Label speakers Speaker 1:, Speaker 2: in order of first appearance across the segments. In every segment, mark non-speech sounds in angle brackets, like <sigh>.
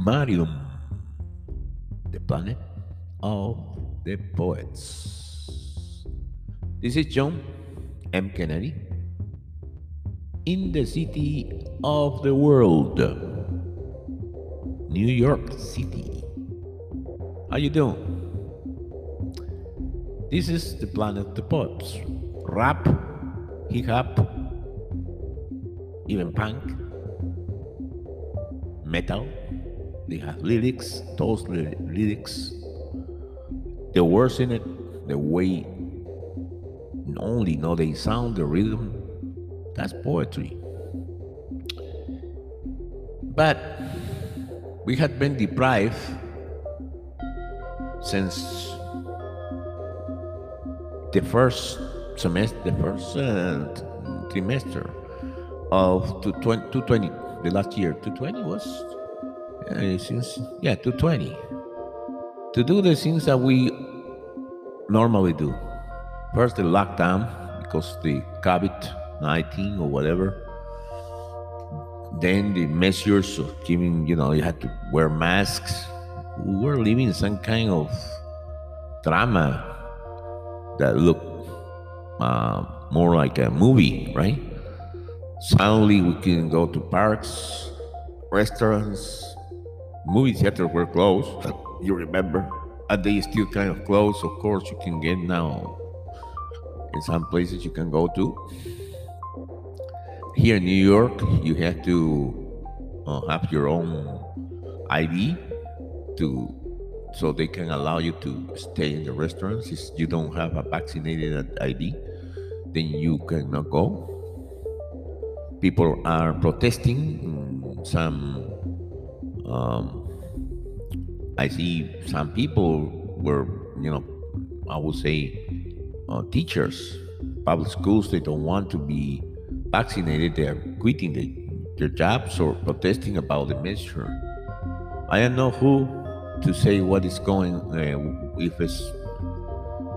Speaker 1: Marium, the planet of the poets. This is John M. Kennedy in the city of the world, New York City. How you doing? This is the planet of the poets. Rap, hip hop, even punk, metal. They have lyrics, those ly- lyrics, the words in it, the way not only know they sound, the rhythm. That's poetry. But we had been deprived since the first semester, the first uh, trimester of 220, the last year. 220 was uh, since yeah 220 to do the things that we normally do. First, the lockdown because the COVID 19 or whatever. Then the measures of giving, you know, you had to wear masks. We were living some kind of drama that looked uh, more like a movie, right? Suddenly we can go to parks, restaurants, movie theaters were closed. You remember? And they still kind of closed. Of course, you can get now in some places you can go to. Here in New York, you have to uh, have your own ID to so they can allow you to stay in the restaurants. If you don't have a vaccinated ID, then you cannot go. People are protesting. Some, um, I see some people were, you know, I would say, uh, teachers, public schools. They don't want to be vaccinated. They are quitting the, their jobs or protesting about the measure. I don't know who to say what is going. Uh, if it's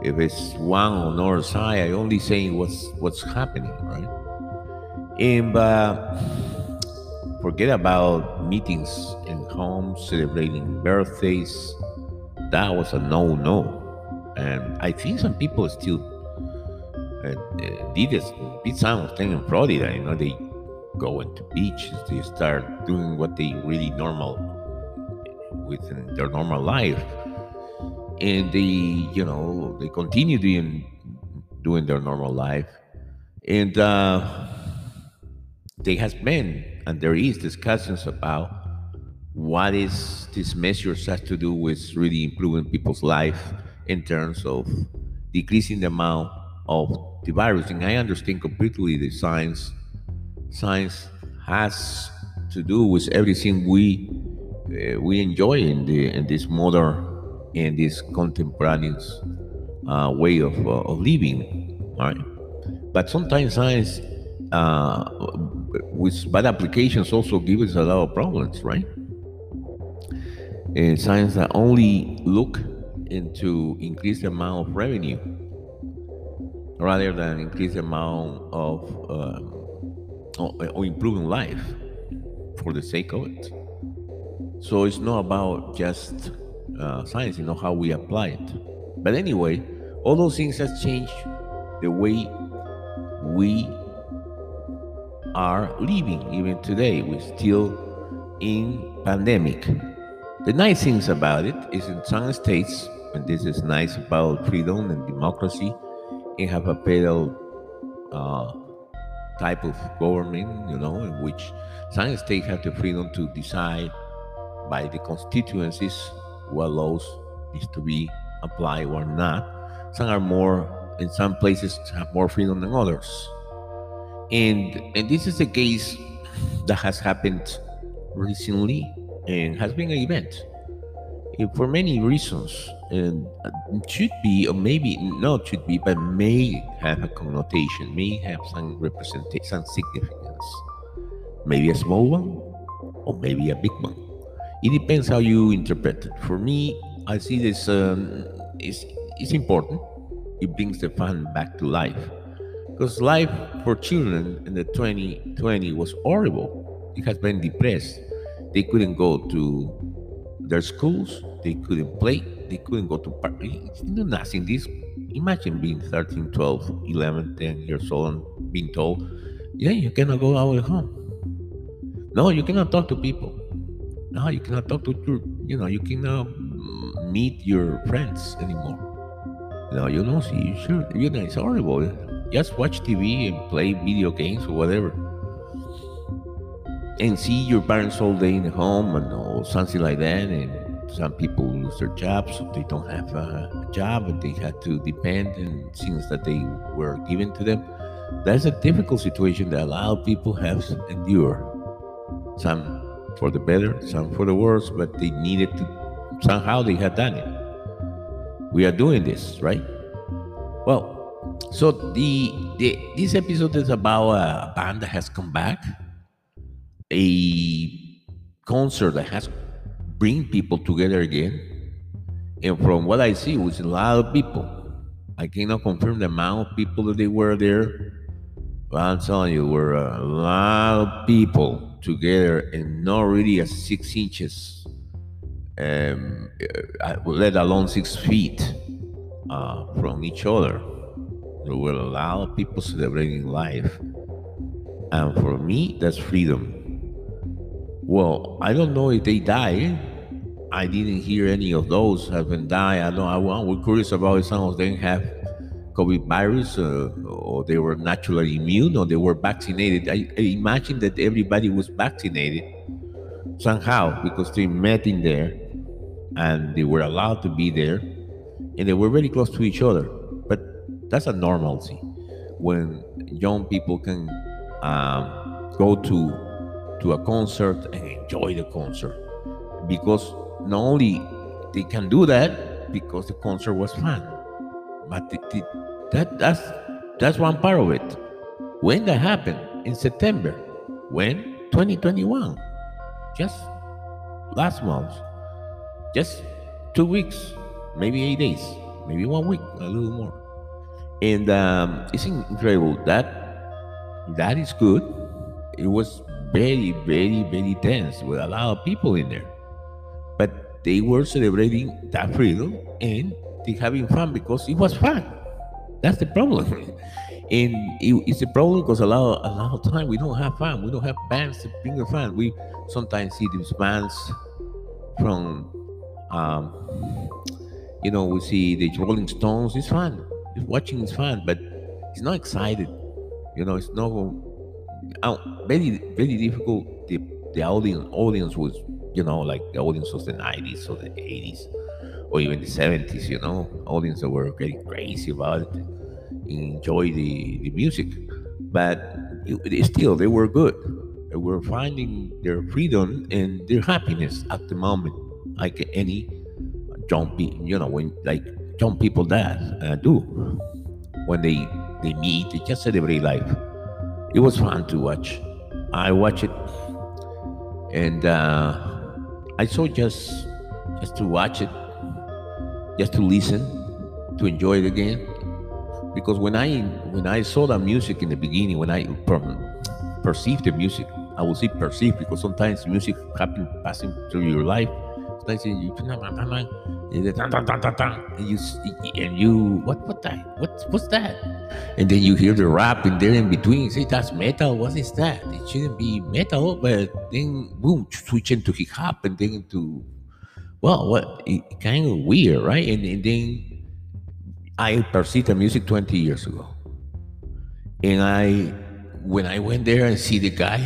Speaker 1: if it's one or another side, I only say what's what's happening, right? And uh, forget about meetings in home, celebrating birthdays. That was a no-no, and I think some people still uh, uh, did this. Did some thing in Florida. You know, they go into beaches. They start doing what they really normal within their normal life and they you know they continue doing doing their normal life and uh, there has been and there is discussions about what is these measures has to do with really improving people's life in terms of decreasing the amount of the virus. And i understand completely the science science has to do with everything we uh, we enjoy in the in this modern in this contemporaneous uh, way of, uh, of living right? But sometimes science uh, with bad applications also give us a lot of problems right and science that only look into increase the amount of revenue rather than increase the amount of um, or, or improving life for the sake of it so it's not about just uh, science, you know, how we apply it. But anyway, all those things has changed the way we are living even today. We're still in pandemic. The nice things about it is in some states, and this is nice about freedom and democracy, you have a federal uh, type of government, you know, in which some states have the freedom to decide by the constituencies what laws is to be applied or not. Some are more in some places have more freedom than others. And and this is a case that has happened recently and has been an event. For many reasons. And should be or maybe not should be but may have a connotation may have some representation some significance. Maybe a small one or maybe a big one. It depends how you interpret it. For me, I see this um, is it's important. It brings the fun back to life because life for children in the 2020 was horrible. It has been depressed. They couldn't go to their schools. They couldn't play. They couldn't go to party. Nothing. This imagine being 13, 12, 11, 10 years old and being told, yeah, you cannot go out of home. No, you cannot talk to people. No, you cannot talk to your, you know, you cannot meet your friends anymore. No, you know, see, you sure, you know, it's horrible. Just watch TV and play video games or whatever. And see your parents all day in the home and or something like that. And some people lose their jobs, so they don't have a job and they had to depend on things that they were given to them. That's a difficult situation that a lot of people have endured. Some for the better, some for the worse, but they needed to somehow they had done it. We are doing this, right? Well, so the, the this episode is about a band that has come back, a concert that has bring people together again. And from what I see, it was a lot of people. I cannot confirm the amount of people that they were there. But I'm telling you, were a lot of people together and not really a six inches, um, uh, let alone six feet uh, from each other. There were a lot of people celebrating life. And for me, that's freedom. Well, I don't know if they die. I didn't hear any of those have been died. I know I, we're curious about if some of them have COVID virus uh, or they were naturally immune or they were vaccinated. I, I, imagine that everybody was vaccinated somehow because they met in there and they were allowed to be there and they were very close to each other. That's a normalcy. When young people can um, go to to a concert and enjoy the concert. Because not only they can do that because the concert was fun. But the, the, that that's that's one part of it. When that happened in september when 2021 just last month just two weeks maybe eight days maybe one week a little more and um, it's incredible that that is good it was very, very, very tense with a lot of people in there. But they were celebrating that freedom and they having fun because it was fun. That's the problem. <laughs> and it, it's a problem because a lot, of, a lot of time we don't have fun. We don't have bands to bring the fun. We sometimes see these bands from, um, you know, we see the Rolling Stones. It's fun. It's watching is fun, but it's not excited. You know, it's not very very difficult. The the audience audience was you know like the audience of the nineties or the eighties or even the seventies. You know, audience that were getting crazy about it, enjoy the the music, but it, it still they were good. They were finding their freedom and their happiness at the moment, like any people. You know, when like young people that uh, do when they they meet, they just celebrate life it was fun to watch. I watched it, and uh, I saw just just to watch it, just to listen, to enjoy it again. Because when I when I saw the music in the beginning, when I perceived the music, I will say perceive because sometimes music happen passing through your life. Sometimes you and you and you what what that what what's that? And then you hear the rap and there in between say that's metal what is that? It shouldn't be metal but then boom switch into hip hop and then into well what it, kind of weird right? And, and then I perceived the music 20 years ago. And I when I went there and see the guy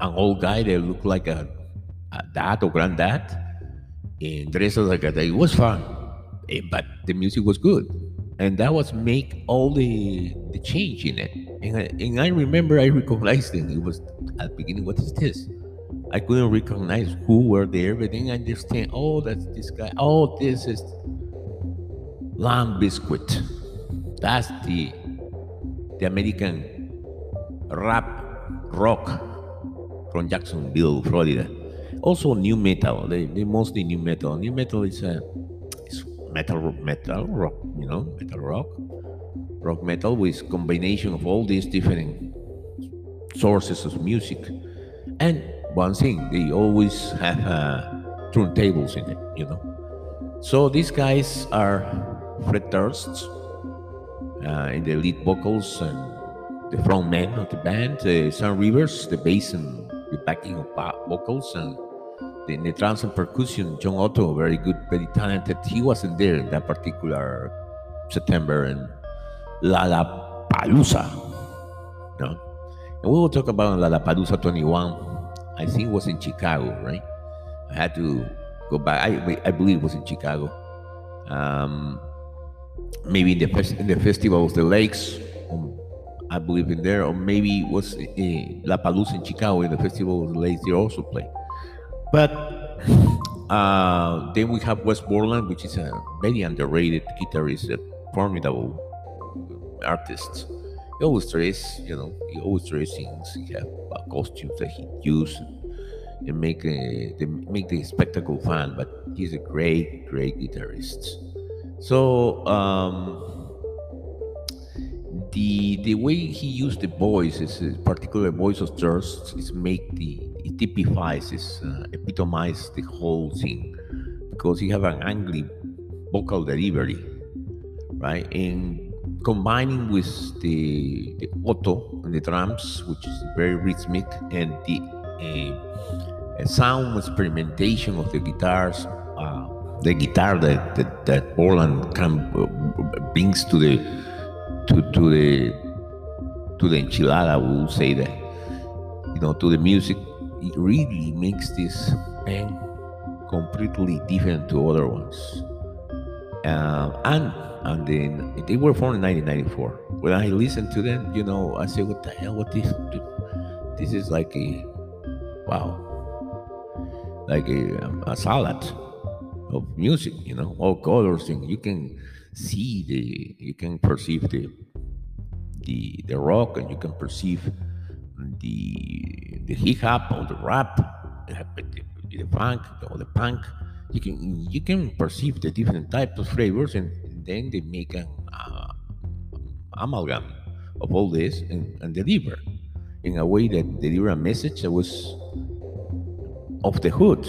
Speaker 1: an old guy that looked like a, a dad or granddad like that. It was fun, eh, but the music was good, and that was make all the the change in it. And I, and I remember I recognized it. It was at the beginning. What is this? I couldn't recognize who were there, but then I understand. Oh, that's this guy. Oh, this is Limp Bizkit. That's the the American rap rock from Jacksonville, Florida also nu metal. They, they mostly nu metal. Nu metal is a is metal metal rock, you know, metal rock, rock metal with combination of all these different sources of music. And one thing, they always have a turntables in it, you know. So these guys are Fred Durst uh, in the lead vocals and the front man of the band, uh, Sam Rivers, the bass and the backing of vocals, and the, the drums and percussion, John Otto, very good, very talented. He wasn't there in that particular September and Lollapalooza. No? And we will talk about Lollapalooza 21. I think it was in Chicago, right? I had to go back. I, I believe it was in Chicago. Um, maybe in the, in the festival of the lakes, um, I believe in there, or maybe it was uh, La Palooza in Chicago in the festival of the lakes. They also play. But uh, then we have Wes Borland, which is a very underrated guitarist, a formidable artist. He always dress, you know, he always dress things. He have uh, costumes that he uses and make a, they make the spectacle fun. But he's a great, great guitarist. So um, the the way he used the voice, is particular voice of Durst, is make the it typifies, is uh, epitomize the whole thing because you have an angry vocal delivery, right? And combining with the the Otto and the drums, which is very rhythmic, and the uh, sound experimentation of the guitars. Uh, the guitar that that, that Borland can uh, brings to the to to the to the enchilada, we will say that you know to the music, it really makes this band completely different to other ones. Uh, and and then they were formed in 1994. When I listened to them, you know, I said, "What the hell? What this? This is like a wow, like a, a salad." of music, you know, all colors, and you can see the, you can perceive the, the, the rock, and you can perceive the, the hip hop or the rap, the, the funk or the punk. You can, you can perceive the different types of flavors, and, then they make an uh, amalgam of all this and, and deliver in a way that deliver a message that was of the hood,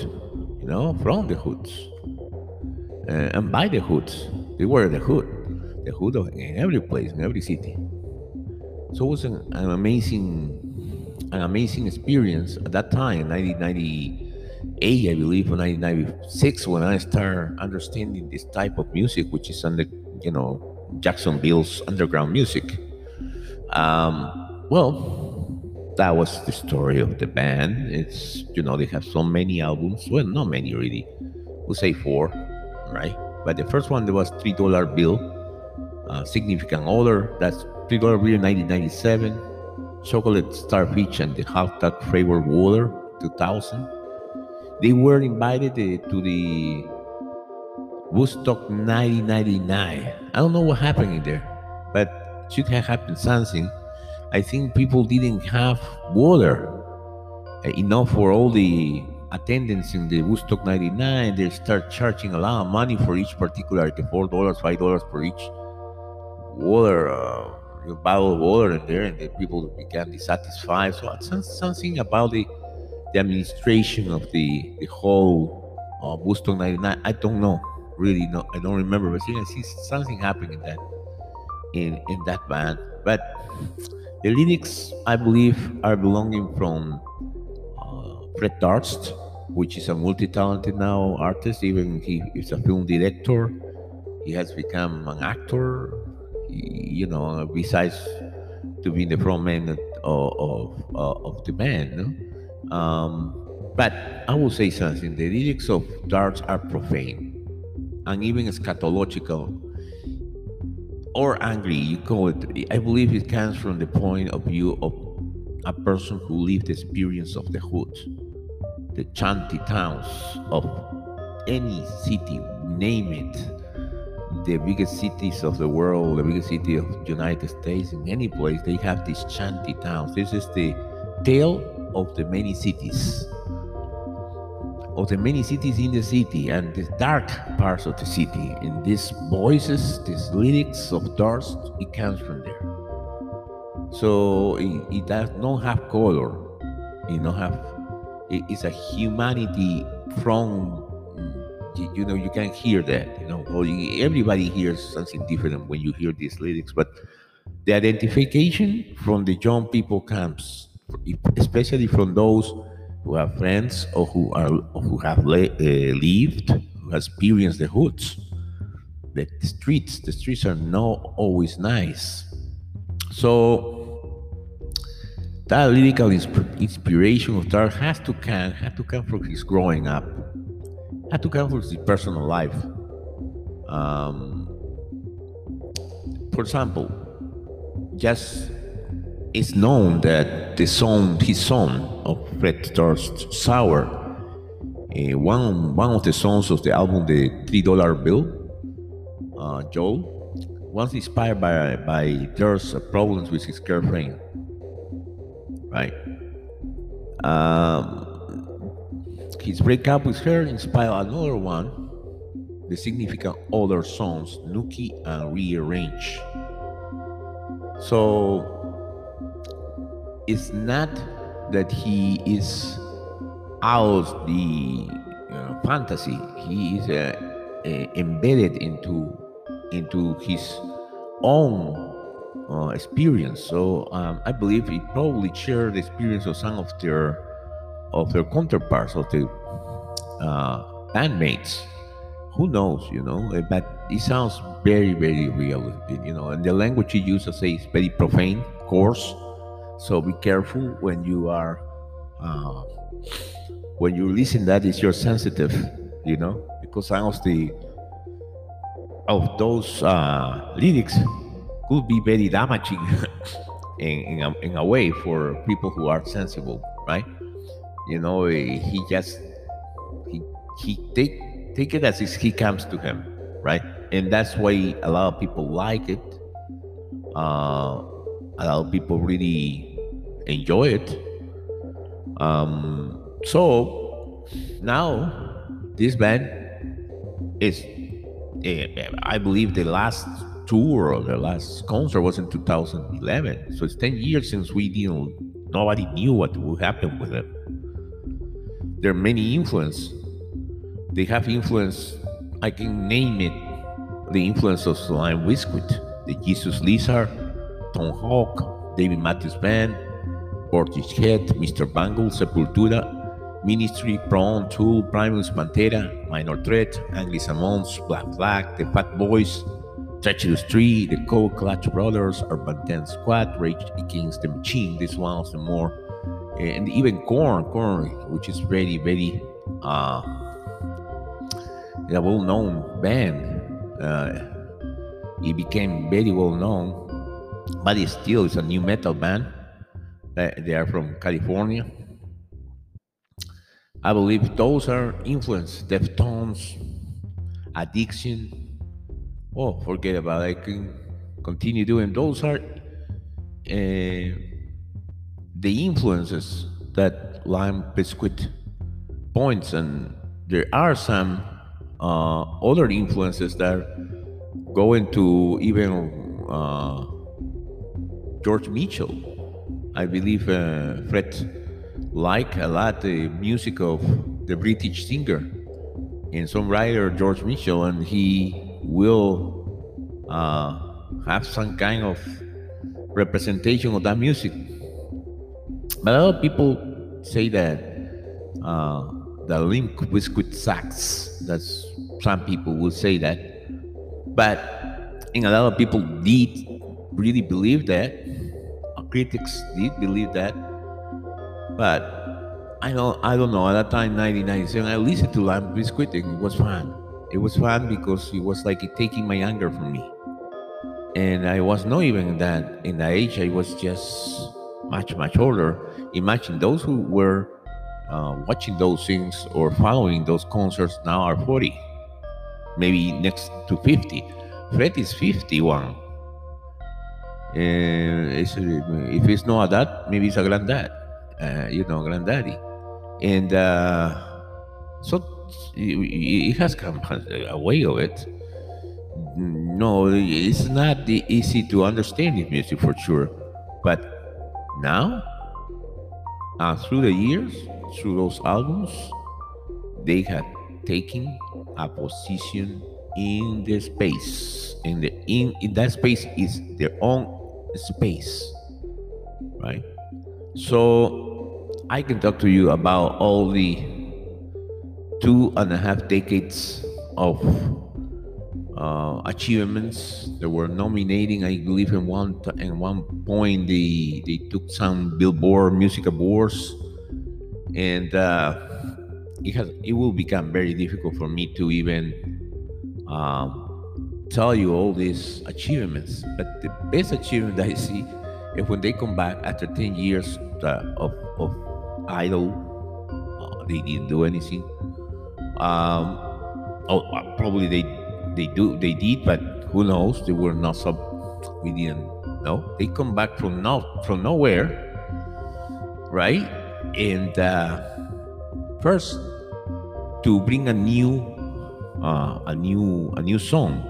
Speaker 1: you know, from the hoods uh, and by the hoods. They were the hood, the hood of, in every place, in every city. So it was an, an amazing, an amazing experience at that time, 1998, I believe, or 1996, when I started understanding this type of music, which is under, you know, Jacksonville's underground music. Um, well, that was the story of the band. It's you know they have so many albums. Well, not many really. We'll say four right? But the first one there was three dollar bill, uh, significant other. That's three dollar bill 1997. Chocolate Starfish and the hot dog flavored water 2000. They were invited uh, to the Woodstock 1999. I don't know what happened in there, but should have happened something. I think people didn't have water uh, enough for all the attendance in the Woodstock 99, they start charging a lot of money for each particular, like $4, $5 for each water, uh, bottle of water in there, and the people began dissatisfied. So something about the, the administration of the, the whole uh, Woodstock 99. I don't know, really, no, I don't remember, but I see something happening in that, in, in that band. But the lyrics, I believe, are belonging from Fred Durst, which is a multi-talented now artist. Even he is a film director. He has become an actor. You know, besides to be the frontman of, of, of, of the band. No? Um, but I will say something. The lyrics of Durst are profane and even eschatological or angry. You call it. I believe it comes from the point of view of a person who lived the experience of the hood, the chanty towns of any city, name it, the biggest cities of the world, the biggest city of United States, in any place, they have these shanty towns. This is the tale of the many cities, of the many cities in the city and the dark parts of the city. And these voices, these lyrics of Durst, it comes from there. So it, it does not have color. It not have. It is a humanity from you, you know you can hear that. You know, you, everybody hears something different when you hear these lyrics. But the identification from the young people comes, especially from those who have friends or who are or who have uh, lived, who experienced the hoods. The streets, the streets are not always nice. So that lyrical inspiration of Durst has to come, had to come from his growing up, had to come from his personal life. Um, for example, just it's known that the son, his son of Fred Durst, Sour, uh, one one of the songs of the album, the Three Dollar Bill, uh, Joel, was inspired by by Durst's problems with his girlfriend, right? Um, his breakup with her inspired another one, the significant other songs, Nookie and Rearrange. So it's not that he is out the uh, fantasy; he is uh, uh, embedded into into his own uh, experience. So um, I believe he probably shared the experience of some of their of their counterparts of the uh, bandmates. Who knows, you know? Eh, but it sounds very, very real, you know. And the language he uses say is very profane, coarse. So be careful when you are uh, when you listen. That is you're sensitive, you know, because some of the of those uh, lyrics could be very damaging <laughs> in, in, a, in a way for people who are sensible, right? You know, eh, he just he he take take it as he comes to him, right? And that's why a lot of people like it. Uh, a lot of people really enjoy it. Um, so now this band is I believe the last tour or the last concert was in 2011. So it's 10 years since we didn't, nobody knew what would happen with it. There are many influence. They have influence, I can name it, the influence of Limp Bizkit, the Jesus Lizard, Tomahawk, David Matthews Band, Portishead, Mr. Bungle, Sepultura, Ministry, Prong, Tool, Primus, Pantera, Minor Threat, Angry Samoans, Black Flag, The Fat Boys, Treacherous Three, The Cold Crush Brothers, Urban Dance Squad, Rage Against the Machine. This one of the more, and even Korn, Korn, which is very, very uh, a well-known band. Uh, it became very well known, but it still is a nu metal band. They are from California I believe those are influence, Deftones, addiction. Oh, forget about it. I can continue doing those are uh, the influences that Limp Bizkit points, and there are some uh, other influences that go into even uh, George Michael. I believe uh, Fred like a lot the music of the British singer and songwriter George Michael, and he will uh, have some kind of representation of that music. But a lot of people say that uh, the Limp Bizkit sucks. That's some people will say that, but and a lot of people did really believe that. Critics did believe that but I don't I don't know. At that time, 1997, I listened to Limp Bizkit and it was fun. It was fun because it was like taking my anger from me. And I was not even that in that age. I was just much much older. Imagine those who were uh, watching those things or following those concerts now are 40, maybe next to 50. Fred is 51. And it's, if it's not that, maybe it's a granddad uh, you know, granddaddy. And uh, so it has come a way of it. No, it's not the easy to understand this music for sure. But now, uh, through the years, through those albums, they had taken a position in the space. In the in, in that space is their own space. Right? So I can talk to you about all the two and a half decades of uh, achievements. They were nominating, I believe, in one in one point they they took some Billboard Music Awards, and uh, it has it will become very difficult for me to even um, tell you all these achievements. But the best achievement I see is when they come back after ten years uh, of of idol, uh, they didn't do anything. Um, oh, probably they they do they did, but who knows? They were not sub. We didn't know. They come back from no from nowhere, right? And uh, first to bring a new uh, a new a new song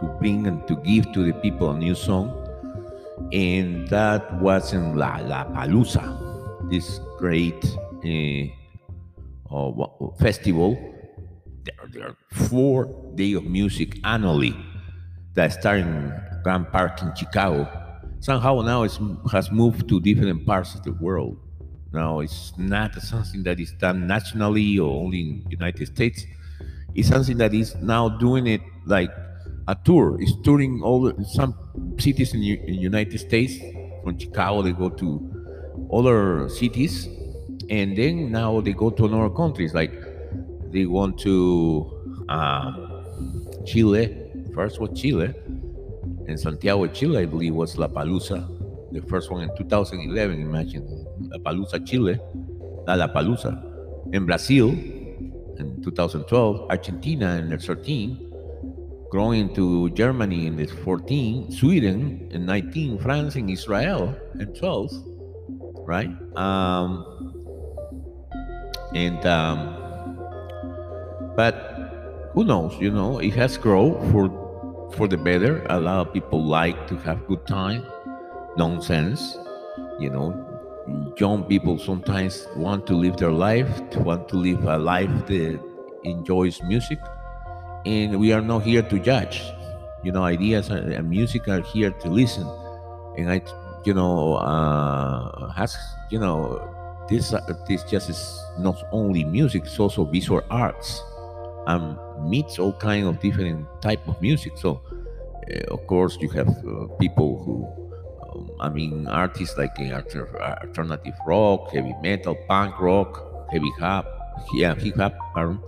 Speaker 1: to bring and to give to the people a new song and that was in Lollapalooza this great uh, uh, festival there, are four days of music annually that start in Grant Park in Chicago somehow now it has moved to different parts of the world now it's not something that is done nationally or only in United States. It's something that is now doing it like a tour. It's touring all the, some cities in the United States. From Chicago, they go to other cities, and then now they go to other countries. Like they went to um, Chile. First was Chile, and Santiago, Chile, I believe, was La Palusa the first one in 2011, imagine. La Palusa, Chile, La Palusa. In Brazil, in 2012, Argentina in the 13, growing to Germany in the 14, Sweden in 19, France and Israel in 12, right? Um, and um, but who knows? You know, it has grown for for the better. A lot of people like to have good time nonsense. You know, young people sometimes want to live their life, want to live a life that enjoys music, and we are not here to judge. You know, ideas and music are here to listen, and I, you know, uh, has you know, this uh, this just is not only music; it's also visual arts, and meets all kind of different type of music. So, uh, of course, you have uh, people who I mean, artists like alternative rock, heavy metal, punk rock, heavy hop, yeah, hip hop, pardon,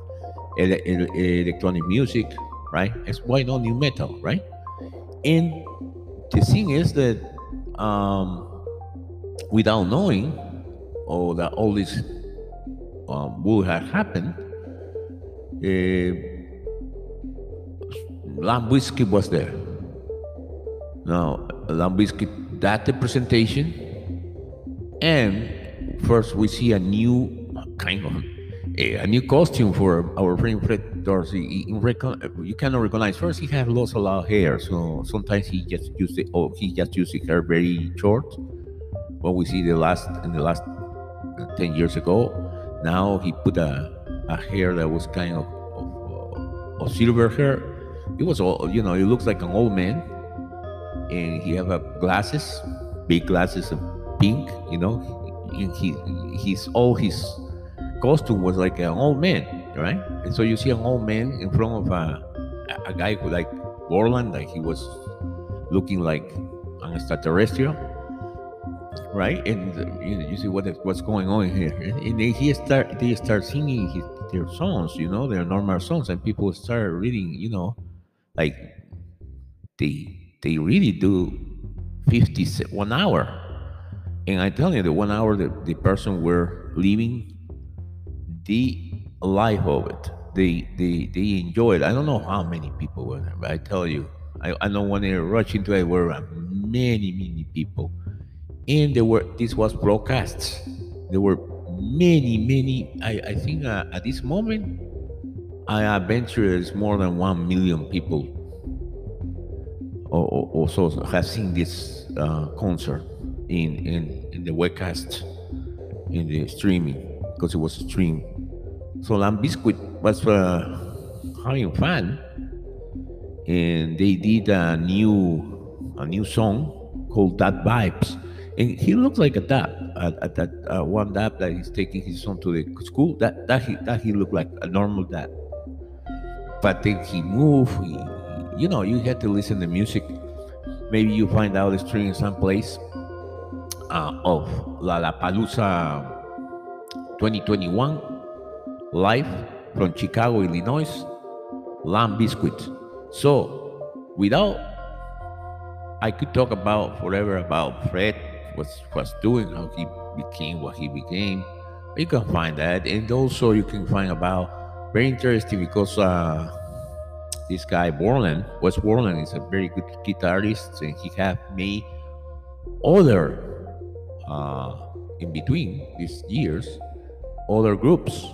Speaker 1: ele- ele- electronic music, right? It's why not nu metal, right? And the thing is that um, without knowing, or that all this um, would have happened, Limp Bizkit was there. Now, Limp Bizkit that the presentation and first we see a new kind of a, new costume for our friend Fred Dorsey. you cannot recognize. First, he has lost a lot of hair, so sometimes he just used it. Oh, he just used his hair very short. What we see the last in the last uh, ten years ago, now he put a, a hair that was kind of, of silver hair. It was all you know. It looks like an old man and he have a glasses, big glasses of pink, you know. And he he's all his costume was like an old man, right? And so you see an old man in front of a a guy like Borland, like he was looking like an extraterrestrial, right? And um, you, know, you see what what's going on here, and they he start they start singing his, their songs, you know, their normal songs, and people start reading, you know, like they they really do 50 one hour. And i tell you the one hour the, the person were living the life of it they they they enjoy it. I don't know how many people were there but i tell you i, I don't want to rush into it were many many people and there were this was broadcast. there were many many i, I think uh, at this moment i venture is more than one million people also have seen this uh, concert in, in, in the webcast, in the streaming, because it was streamed So Limp Bizkit was uh, having fun, and they did a new a new song called "Dad Vibes," and he looks like a dad at, at that uh, one dad that he's taking his son to the school. That that he that he looked like a normal dad, but then he moved. He, you know, you had to listen to music. Maybe you find out the stream someplace uh, of Lollapalooza 2021 live from Chicago, Illinois, Limp Bizkit. So, without, I could talk about forever about Fred, was doing, how he became what he became. You can find that, and also you can find about very interesting because uh, this guy Borland, Wes Borland, is a very good guitarist, and he have made other uh, in between these years, other groups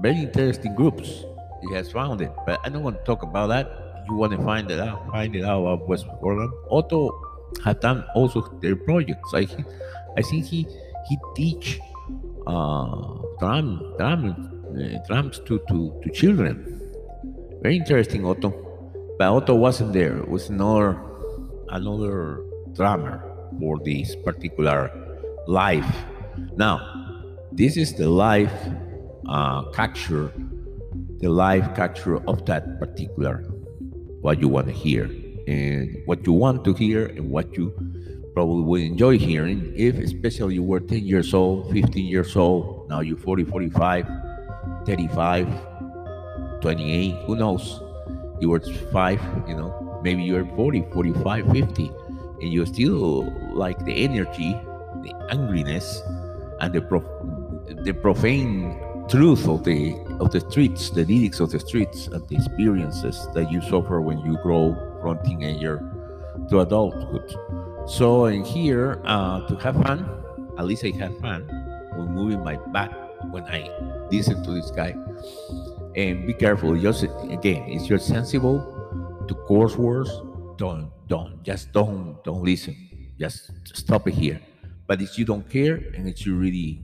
Speaker 1: very interesting groups he has found it. But I don't want to talk about that. You want to find it out, find it out about Wes Borland. Otto has done also their projects. I I think he he teach uh, drum drum uh, drums to, to to children. Very interesting, Otto. But Otto wasn't there. It was another another drummer for this particular life. Now, this is the life uh, capture the live capture of that particular what you want to hear and what you want to hear and what you probably will enjoy hearing. If especially you were 10 years old 15 years old now you're 40 45 35 28 who knows? You were 5 you know maybe you're 40 45 50 and you still like the energy the angriness and the prof- the profane truth of the of the streets, the lyrics of the streets, and the experiences that you suffer when you grow from teenager to adulthood. So in here, uh, to have fun, at least I have fun with moving my back when I listen to this guy. And be careful. Just again, if you're sensible to coarse words, don't don't just don't don't listen. Just stop it here. But if you don't care and if you really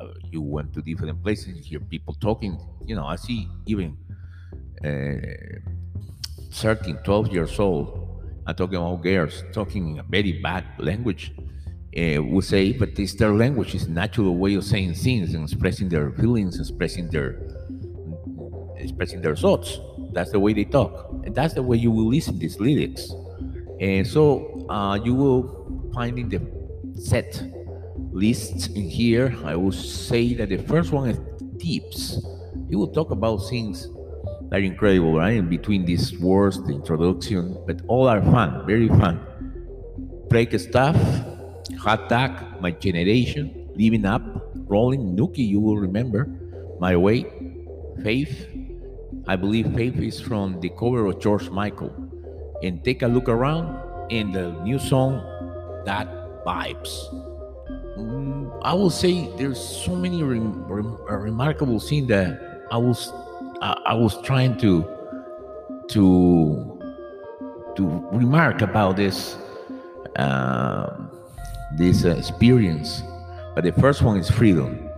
Speaker 1: uh, you went to different places, you hear people talking. You know, I see even uh, 13, 12 years old, I'm talking about girls talking in a very bad language. Uh, we say, but it's their language, is natural way of saying things and expressing their feelings, expressing their expressing their thoughts. That's the way they talk, and that's the way you will listen these lyrics. And so uh, you will find in the set lists in here, I will say that the first one is tips. He will talk about things are incredible, right? In between these words, the introduction, but all are fun, very fun. Break stuff, hot dog, my generation, living up, rolling, Nookie, you will remember, my way, faith. I believe faith is from the cover of George Michael. And take a look around in the new song, Dad Vibes. Mm, I will say there's so many rem- rem- remarkable scenes that I was I, I was trying to to to remark about this uh, this uh, experience. But the first one is freedom.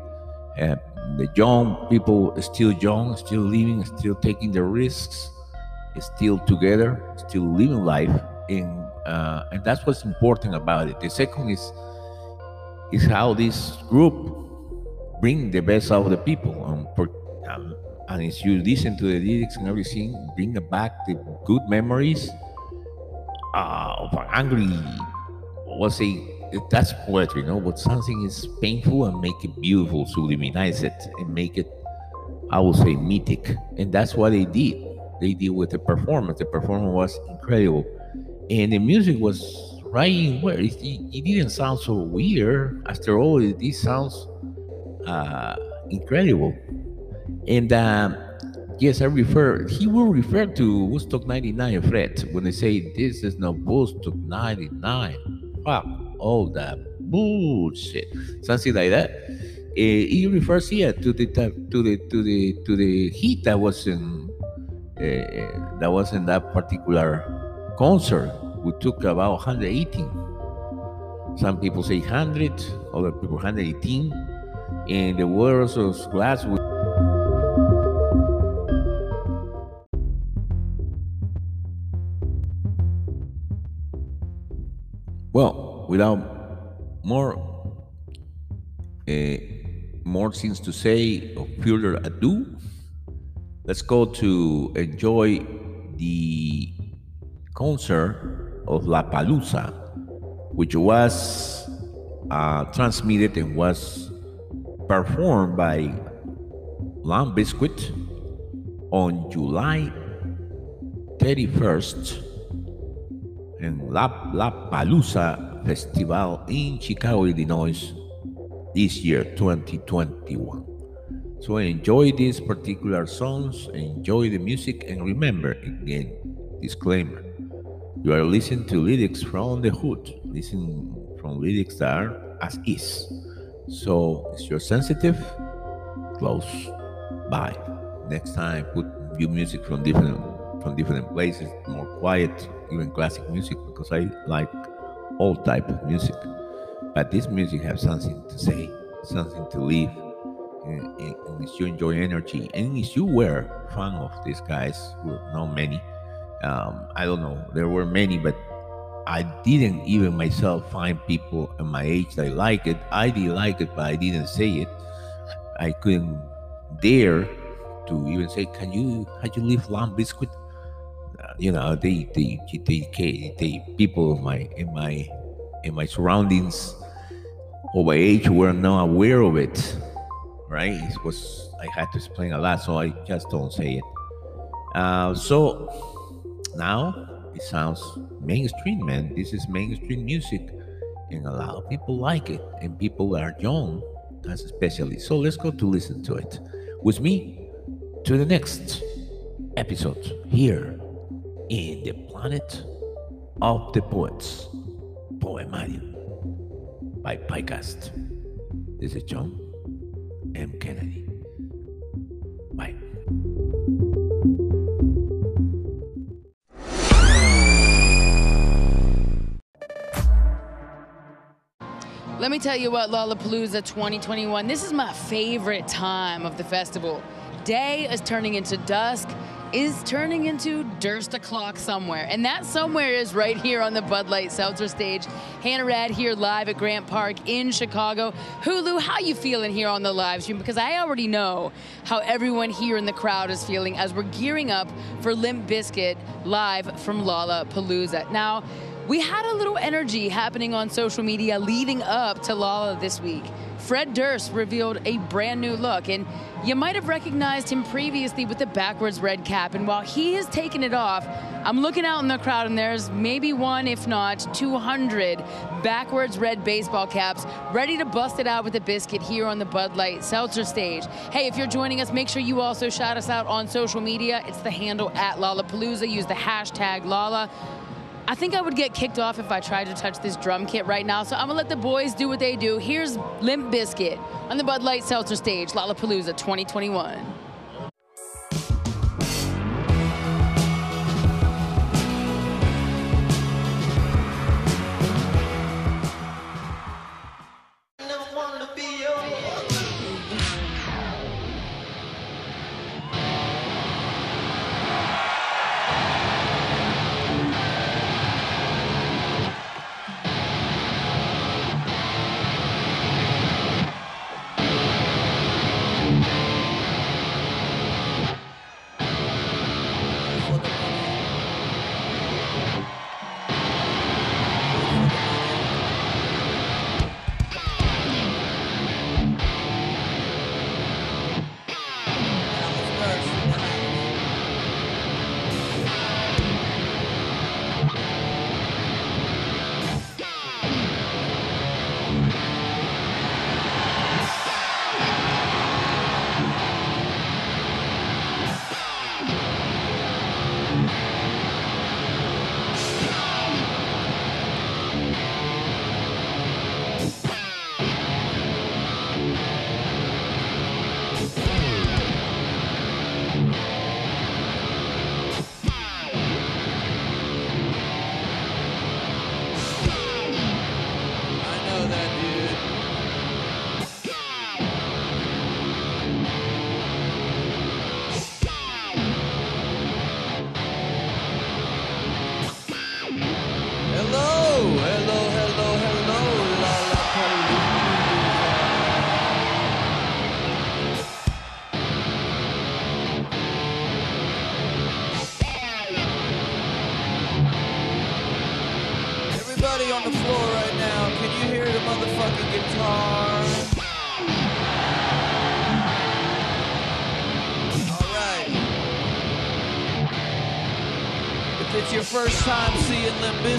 Speaker 1: Uh, the young people still young, still living, still taking the risks, still together, still living life, and uh, and that's what's important about it. The second is is how this group bring the best out of the people. Um, and if you listen to the lyrics and everything, bring back the good memories uh, of an angry, was a that's poetry, you know. But something is painful and make it beautiful, sublimize it and make it, I would say, mythic. And that's what they did. They did with the performance. The performance was incredible, and the music was right in where it, it, didn't sound so weird. After all, it, it sounds uh, incredible. And um, yes, I refer, he will refer to Woodstock 99 Fred when they say this is not Woodstock 99. Fuck all that bullshit. Something like that. Uh, he refers here to the to the to the to the heat that was in uh, that was in that particular concert we took about 118. Some people say 100, other people 118. And the words of glass. Without more uh, more things to say or further ado, let's go to enjoy the concert of Lollapalooza, which was uh, transmitted and was performed by Limp Bizkit on July 31st in La, Lollapalooza Festival in Chicago, Illinois this year, 2021. So enjoy these particular songs, enjoy the music, and remember again, disclaimer you are listening to lyrics from the hood, listen from lyrics that are as is. So if you're sensitive, close by. Next time, put new music from different from different places, more quiet, even classic music, because I like all type of music. But this music has something to say, something to live. And, and, you enjoy energy, and if you were a fan of these guys, who not many, um, I don't know, there were many, but I didn't even myself find people at my age that like it. I did like it, but I didn't say it. I couldn't dare to even say, "Can you? How you live Limp Bizkit?" You know, they, they, they, they, people in my in my in my surroundings or my age were not aware of it, right? It was I had to explain a lot, so I just don't say it. Uh, so now it sounds mainstream, man. This is mainstream music, and a lot of people like it, and people are young, that's especially. So let's go to listen to it with me to the next episode here in the planet of the poets, Poemarium by Pycast. This is John M. Kennedy. Bye.
Speaker 2: Let me tell you what, Lollapalooza 2021, this is my favorite time of the festival. Day is turning into dusk, is turning into Durst o'clock somewhere. And that somewhere is right here on the Bud Light Seltzer stage. Hannah Rad here live at Grant Park in Chicago. Hulu, how you feeling here on the live stream? Because I already know how everyone here in the crowd is feeling as we're gearing up for Limp Bizkit live from Lollapalooza. Now, we had a little energy happening on social media leading up to Lolla this week. Fred Durst revealed a brand new look, and you might have recognized him previously with the backwards red cap. And while he has taken it off, I'm looking out in the crowd, and there's maybe one, if not 200, backwards red baseball caps ready to bust it out with a biscuit here on the Bud Light Seltzer stage. Hey, if you're joining us, make sure you also shout us out on social media. It's the handle at Lollapalooza. Use the hashtag Lolla. I think I would get kicked off if I tried to touch this drum kit right now, so I'm gonna let the boys do what they do. Here's Limp Bizkit on the Bud Light Seltzer stage, Lollapalooza 2021.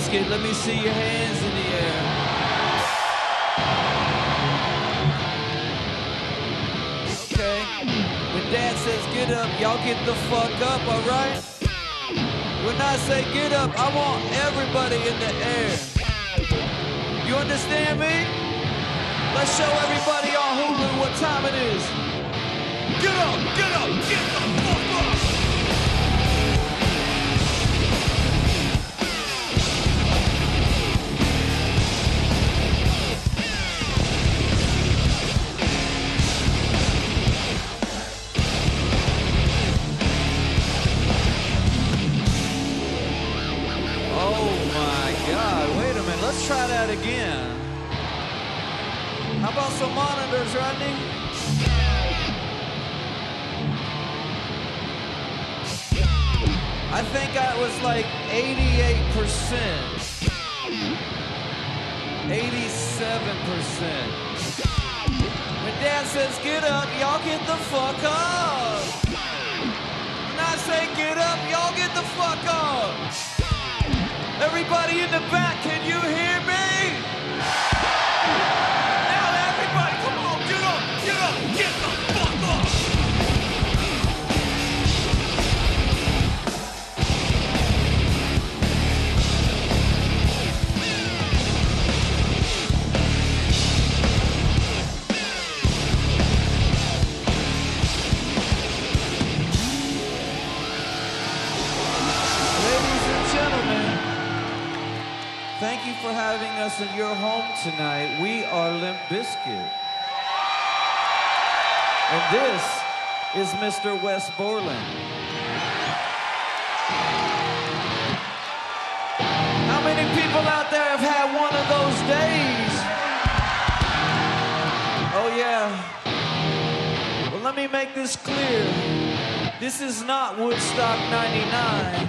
Speaker 3: Bizkit, let me see your hands in the air. Okay. When Dad says get up, y'all get the fuck up, alright? When I say get up, I want everybody in the air. You understand me? Let's show everybody on Hulu what time it is. Get up, get up, get the fuck up! The back, Bizkit. And this is Mr. Wes Borland. How many people out there have had one of those days? Oh, yeah. Well, let me make this clear. This is not Woodstock 99.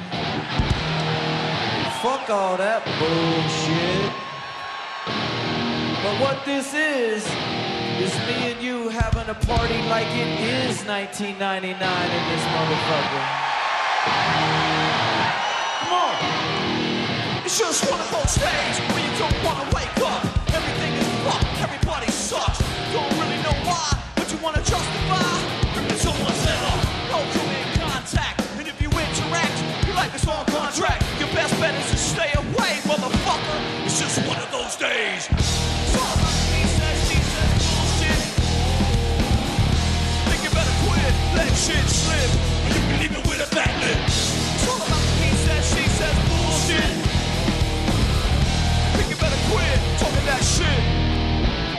Speaker 3: Fuck all that bullshit. But what this is, is me and you having a party like it is 1999 in this motherfucker. Come on. It's just one of those days where you don't wanna wake up. Everything is fucked, everybody sucks. You don't really know why, but you wanna justify. Ripping someone's head off, no in contact. And if you interact, you like a small contract. Your best bet is to stay away, motherfucker. The better quit, let shit slip. Or you can leave it with a. It's all about the he says, she says bullshit. Think you better quit talking that shit.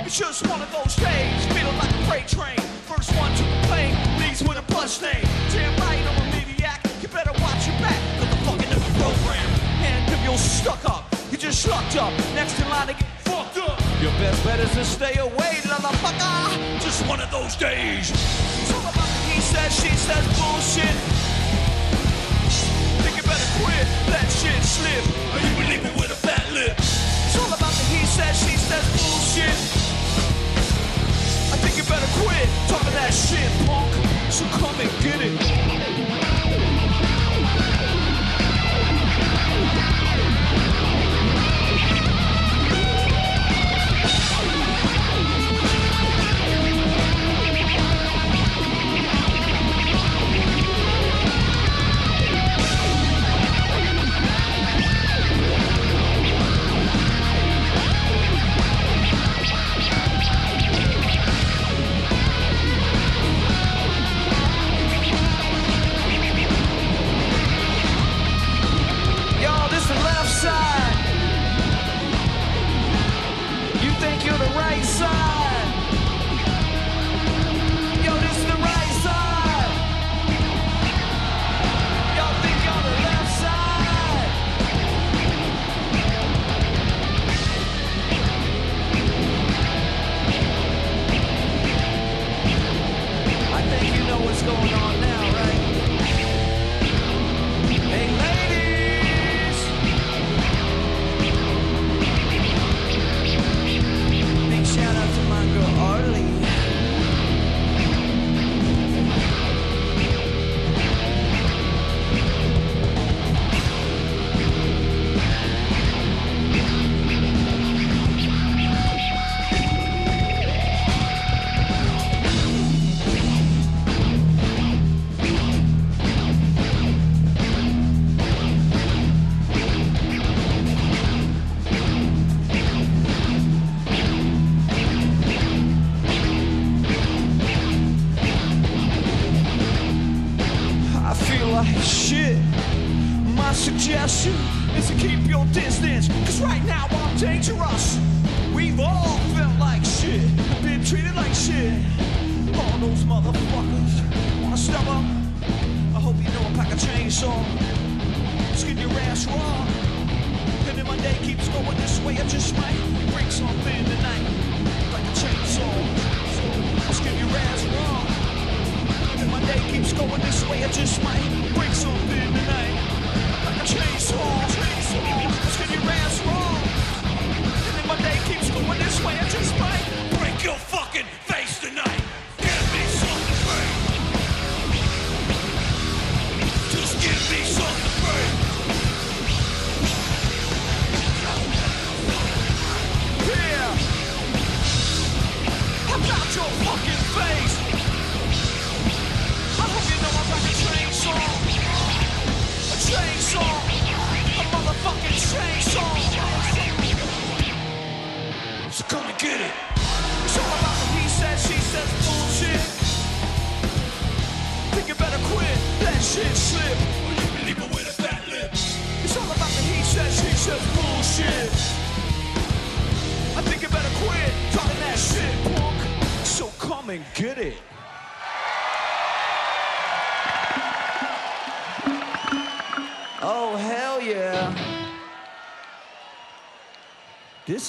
Speaker 3: It's just one of those days, feeling like a freight train. First one to the plane, leaves with a plus name. Damn right, I'm a maniac. You better watch your back, cause the fucking new program. And if you're stuck up, just slucked up. Next in line to get fucked up. Your best bet is to stay away, motherfucker. Just one of those days. It's all about the he says, she says bullshit. Think you better quit, let shit slip, or you leave it with a fat lip. It's all about the he says, she says bullshit. I think you better quit talking that shit, punk. So come and get it.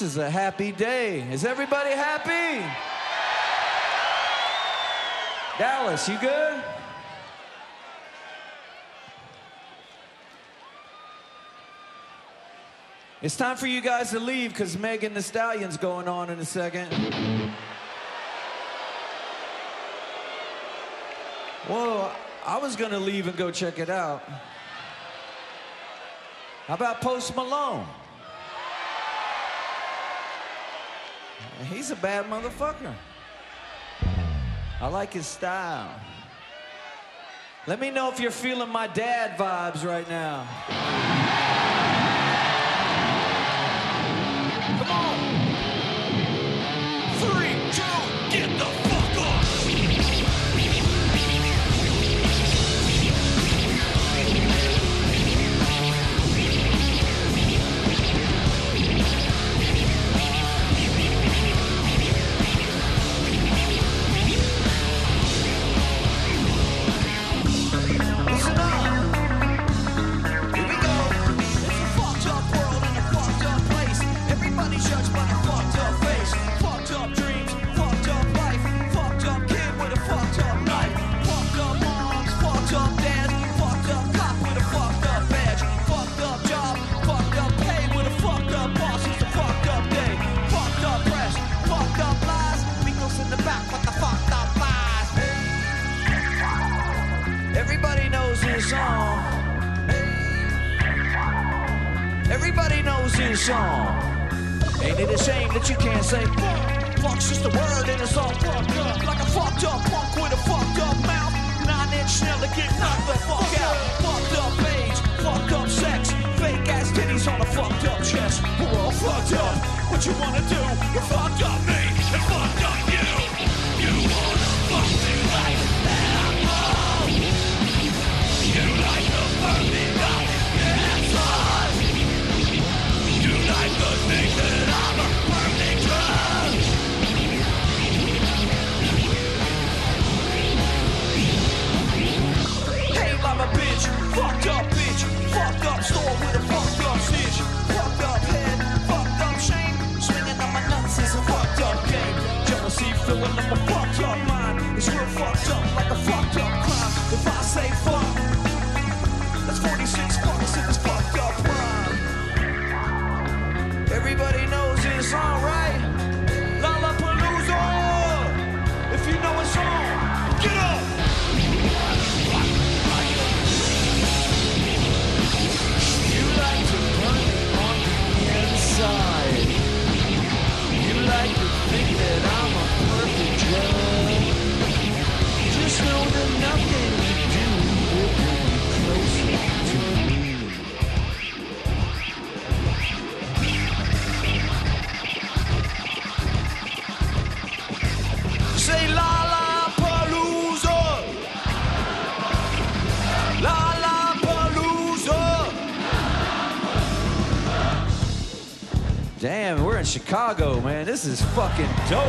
Speaker 3: This is a happy day. Is everybody happy? Dallas, you good? It's time for you guys to leave because Megan Thee Stallion's going on in a second. Whoa, I was going to leave and go check it out. How about Post Malone? He's a bad motherfucker. I like his style. Let me know if you're feeling my dad vibes right now. In
Speaker 4: Chicago, man. This is fucking dope.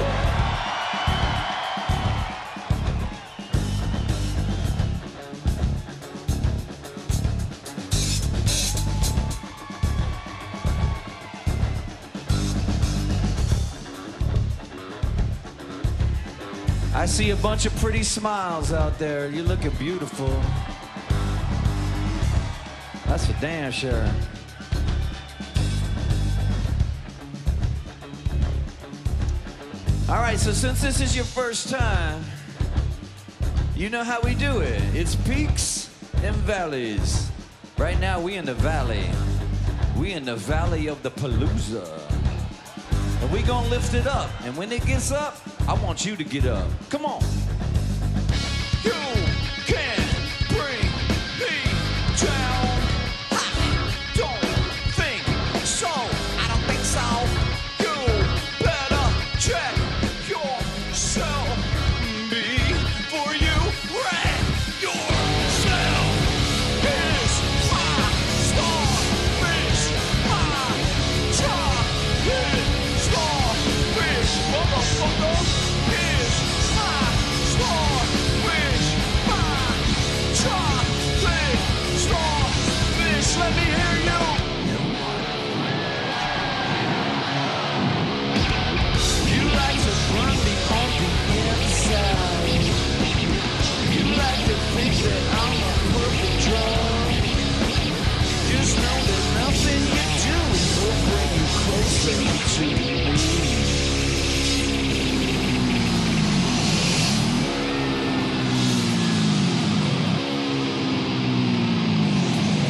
Speaker 4: I see a bunch of pretty smiles out there. You're looking beautiful. That's for damn sure. All right, so since this is your first time, you know how we do it. It's peaks and valleys. Right now, we in the valley. We in the valley of the Palooza. And we gonna lift it up. And when it gets up, I want you to get up. Come on.
Speaker 3: You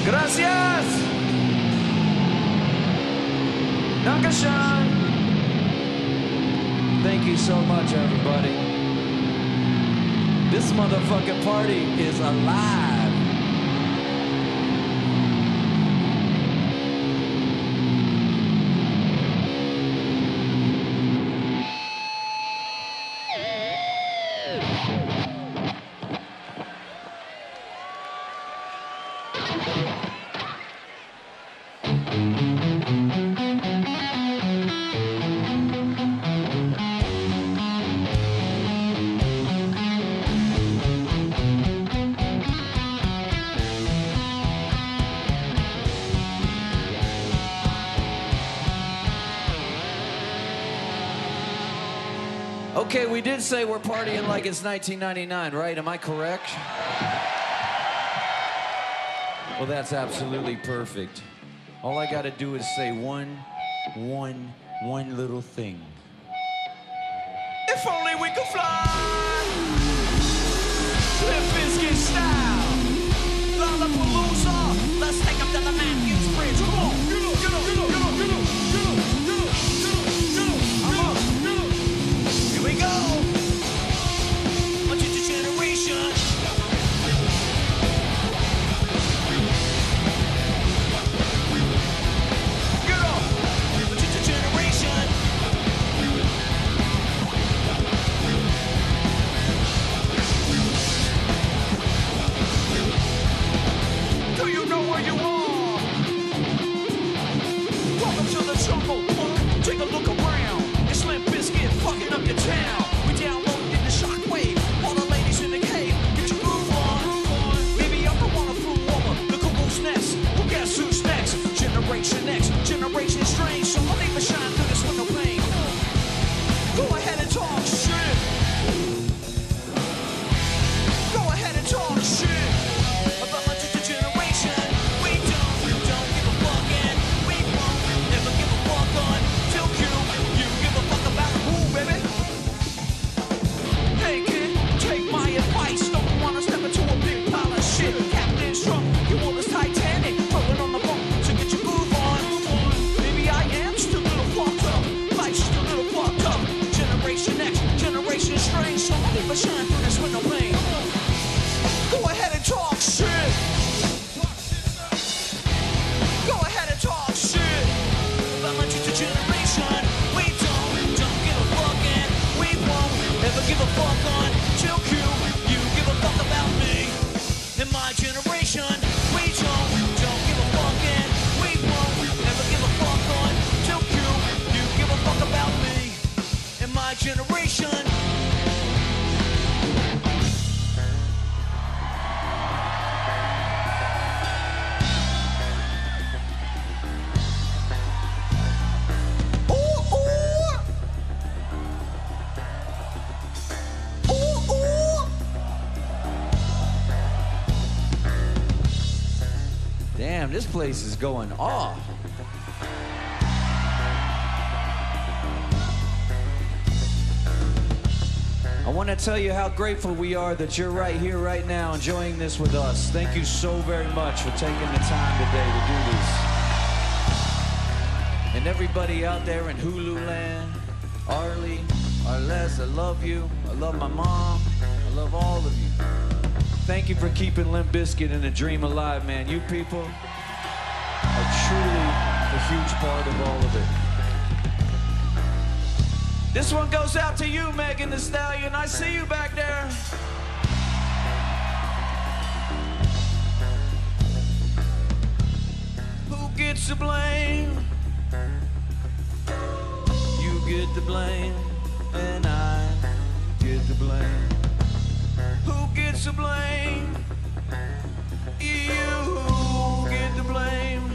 Speaker 4: Gracias. Thank you so much, everybody. This motherfucking party is alive. Okay, we did say we're partying like it's 1999, right? Am I correct? Well, that's absolutely perfect. All I gotta do is say one, one, one little thing.
Speaker 3: If only we could fly. Limp Bizkit style. Lollapalooza. Let's take 'em to the Matthews Bridge. Come on. Get up, get up, get up, get up, place is going off. I want to tell you how grateful we are that you're right here, right now, enjoying this with us. Thank you so very much for taking the time today to do this. And everybody out there in Hulu land, Arlie, Arles, I love you. I love my mom. I love all of you. Thank you for keeping Limp Bizkit and the dream alive, man. You people part of all of it. This one goes out to you, Megan Thee Stallion. I see you back there. Who gets the blame? You get the blame, and I get the blame. Who gets the blame? You get the blame,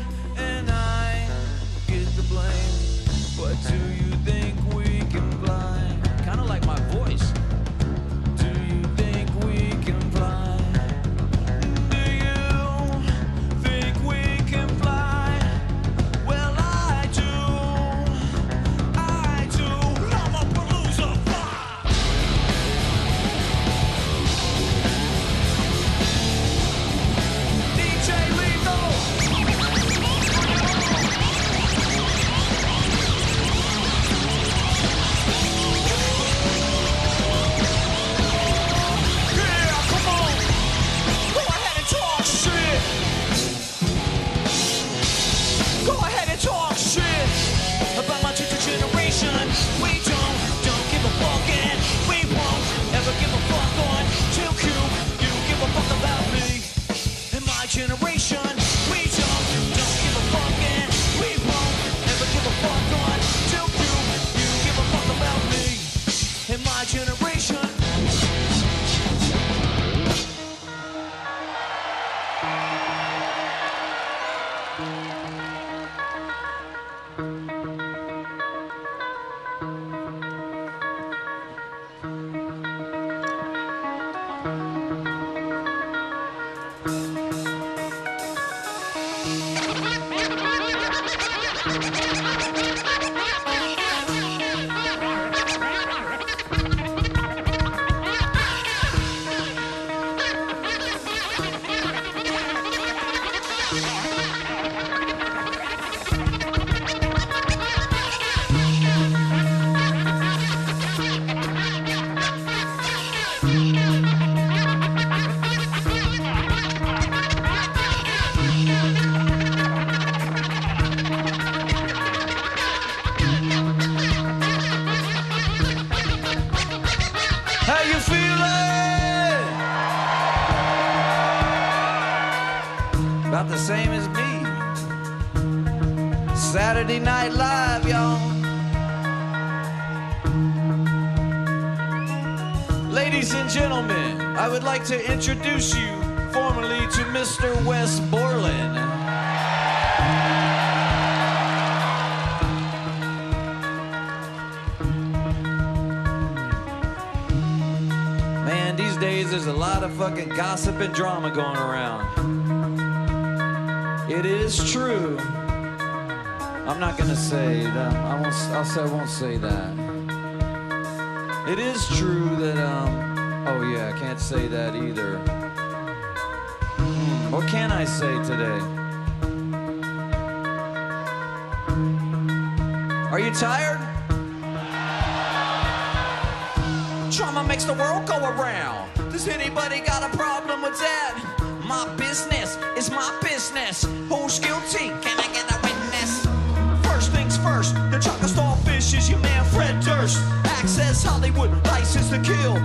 Speaker 3: fucking gossip and drama going around. It is true. I'm not gonna say that. I won't. I'll say. I won't say that. It is true that. Um. Oh yeah, I can't say that either. Hmm, What can I say today? Are you tired? Trauma makes the world go around. Does anybody got a problem with that? My business is my business. Who's guilty? Can I get a witness? First things first, the chocolate starfish is your man Fred Durst. Access Hollywood, license to kill.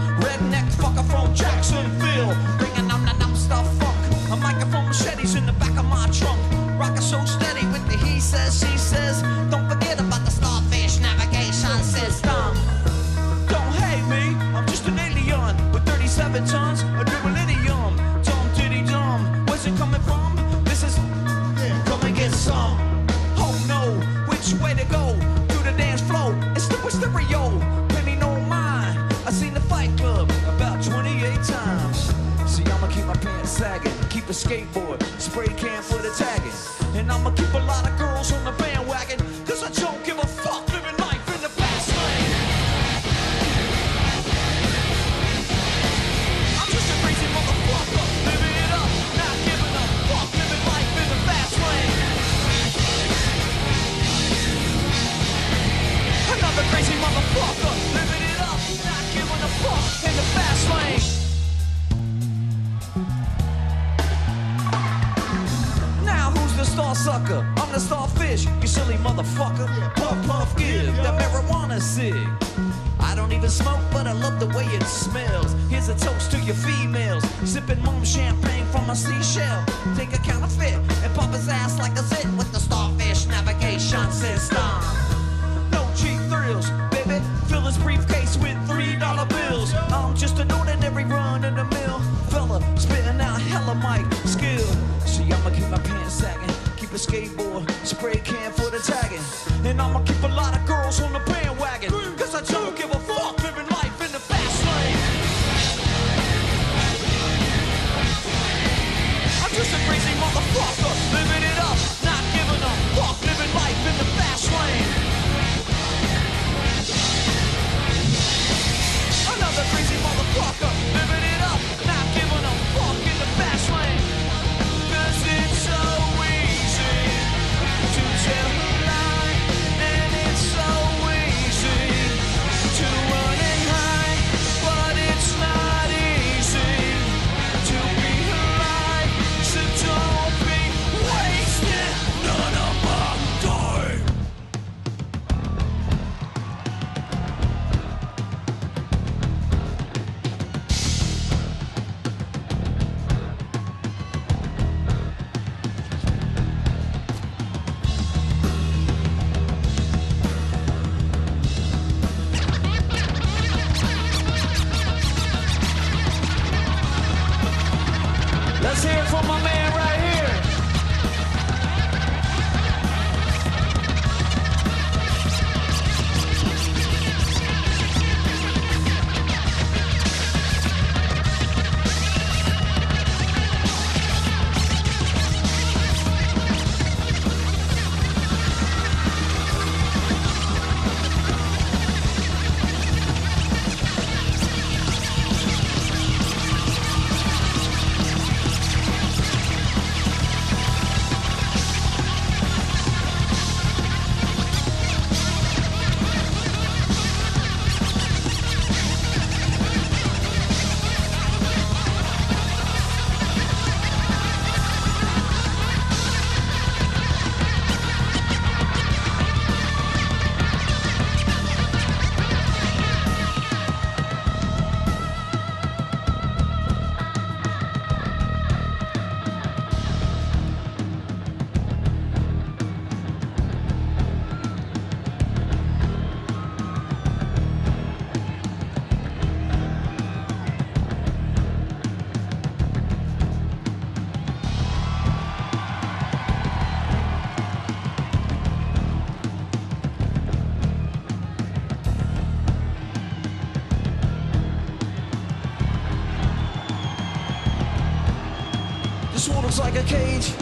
Speaker 3: Cage.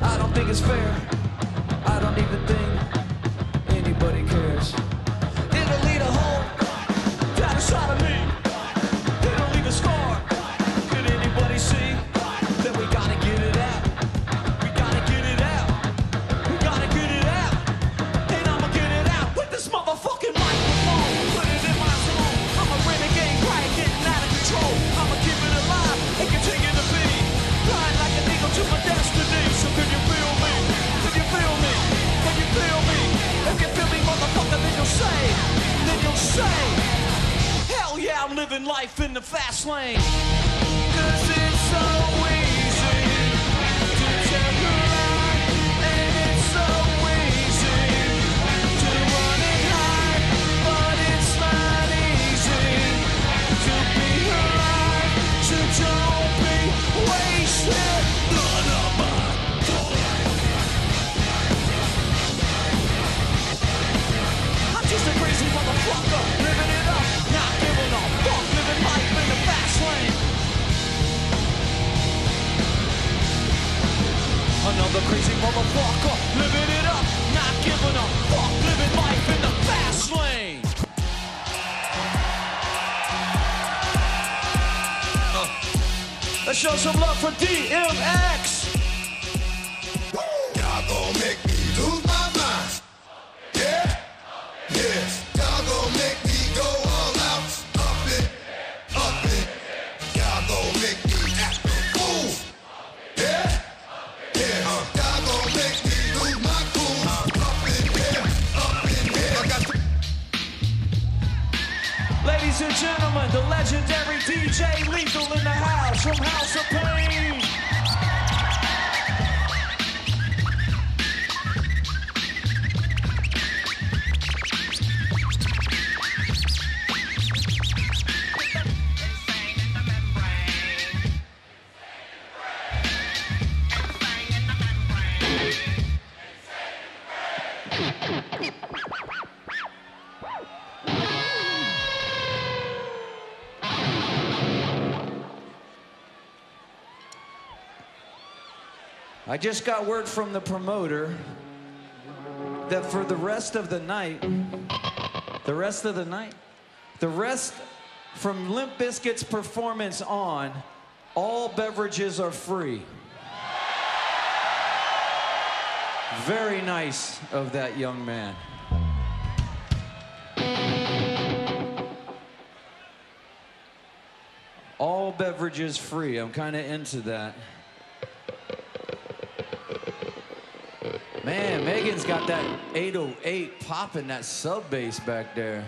Speaker 3: I don't think it's fair. Just
Speaker 5: got
Speaker 3: word from the promoter that for the rest of the night, the rest of the night, the rest from Limp Bizkit's performance on, all beverages are free. Very nice of that young man. All beverages free. I'm kind of into that. Man, Megan's got that 808 popping that sub bass back there.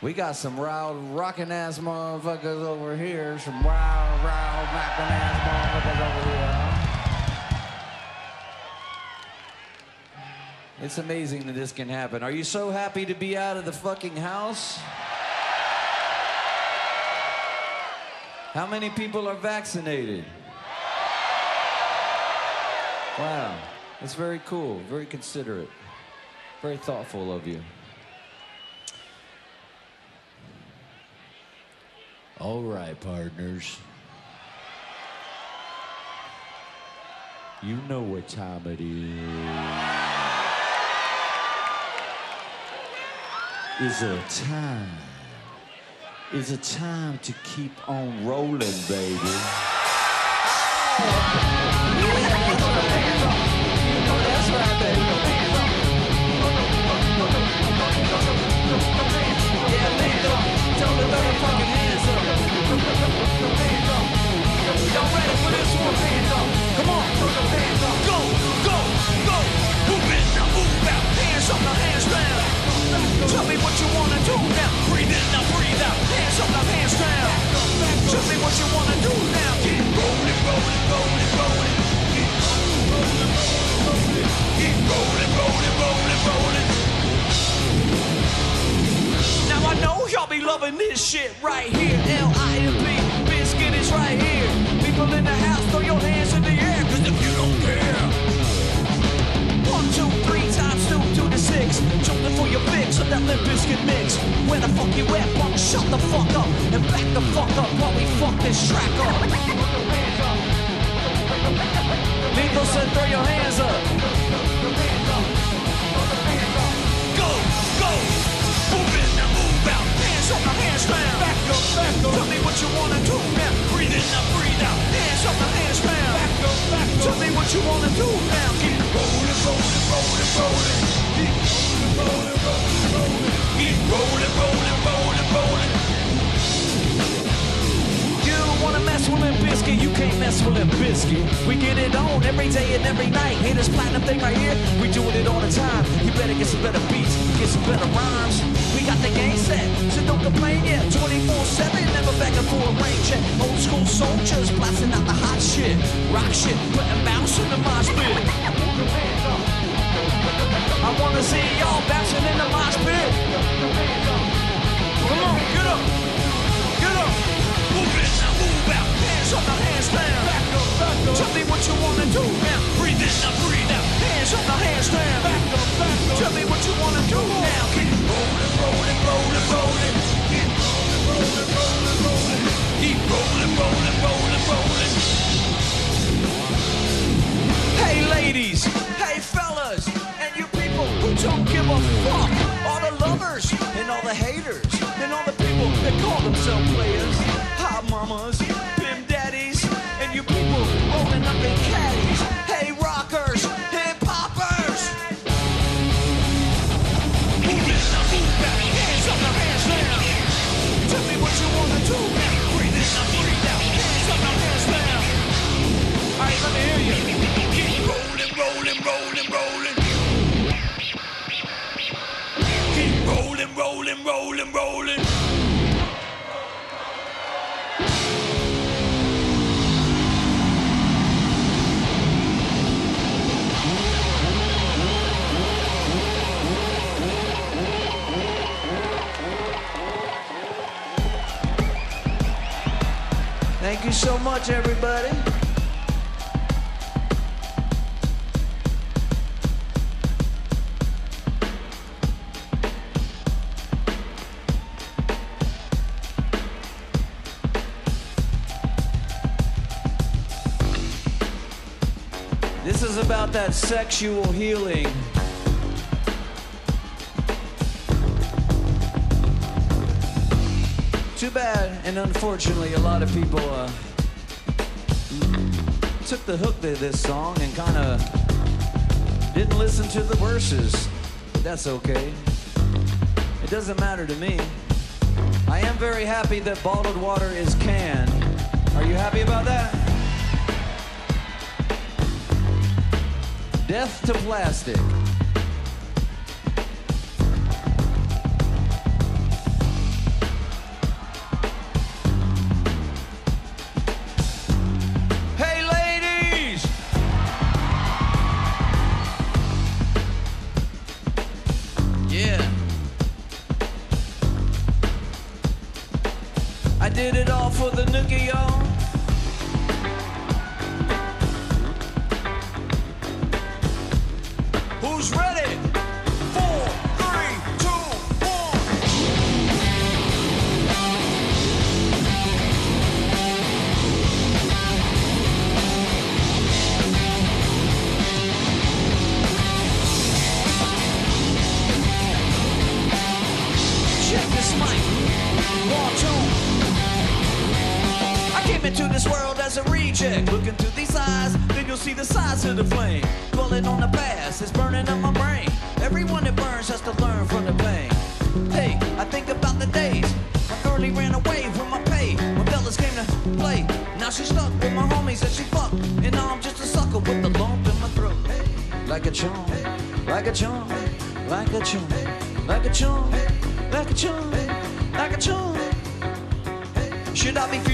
Speaker 3: We got some wild rockin' ass motherfuckers over here. Some wild, wild rockin' ass motherfuckers over here. It's amazing that this can happen. Are you so happy to be out of the fucking house? How many people are vaccinated? Wow, that's very cool, very considerate, very thoughtful of you. All right, partners. You know what time it is. Is a time. Is a time to keep on rolling, baby. Tell me what you wanna do now. Breathe in, Hands up, now hands down. Me what you wanna do now. Keep rolling, rolling, rolling, rolling. Keep rolling, rolling, rolling. Rolling. Now I know y'all be loving this shit right here. L-I-M-P, Bizkit to. Jumping for your fix of that Limp Bizkit mix. Where the fuck you at, punk? Shut the fuck up and back the fuck up while we fuck this track up. Said throw your hands up. Go, go. Move in, now move out. Hands up, hands down. Back up, back up. Tell me what you wanna do now. Breathe in, now breathe out. Hands up, hands down. Back up, back up. Tell me what you wanna do now. Keep rolling, rolling, rolling, rolling. Keep rolling, You wanna mess with Limp you can't mess with Bizkit. We get it on every day and every night. Hear this platinum thing right here? We doing it all the time. You better get some better beats, get some better rhymes. We got the game set, so don't complain yet. 24-7, never begging for a rain. Old school soldiers blasting out the hot shit. Rock shit, putting mouse in the mosh. I wanna see y'all bouncing in the mosh pit. Come on, get up, get up. Move in now, move out. Hands on the hands down. Back up, back up. Tell me what you wanna do now. Breathe in now, breathe out. Hands on the hands down. Back up, back up. Tell me what you wanna do now. Keep rolling, rolling, rolling, rolling. Keep rolling, rolling, rolling, rolling. Keep rolling, rolling, rolling, rolling. Hey ladies, hey don't give a fuck. All the lovers and all the haters and all the people that call themselves players. Hot mamas, so much, everybody. This is about that sexual healing. Too bad, and unfortunately, a lot of people uh, took the hook to this song and kind of didn't listen to the verses. But that's okay. It doesn't matter to me. I am very happy that bottled water is canned. Are you happy about that? Death to plastic.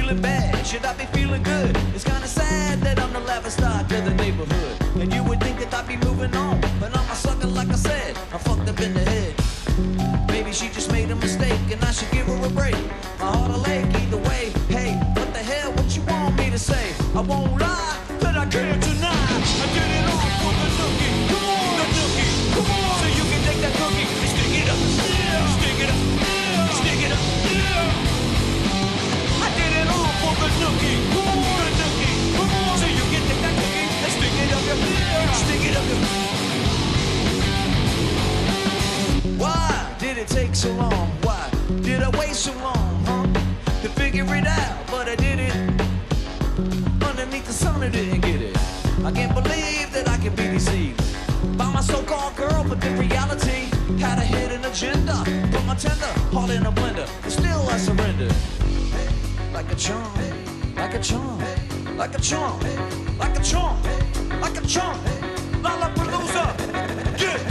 Speaker 3: Feeling bad? Should I be feeling good? It's kinda sad that I'm the laughing stock of the neighborhood. And you would think that I'd be moving on. But I'm a sucker, like I said. I fucked up in the head. Maybe she just made a mistake and I should give her a break. My heart will ache either way. Hey, what the hell? What you want me to say? I won't lie the nookie. The nookie. So you can take that cookie and stick it up your. Stick it up your. Why did it take so long? Why did I wait so long, huh? To figure it out, but I did it. Underneath the sun, I didn't get it. I can't believe that I can be deceived by my so-called girl, but in reality had a hidden agenda. Put my tender heart in a blender, but still I surrendered. Like a charm, like a charm, like a charm, like a charm, like a charm. Lollapalooza, get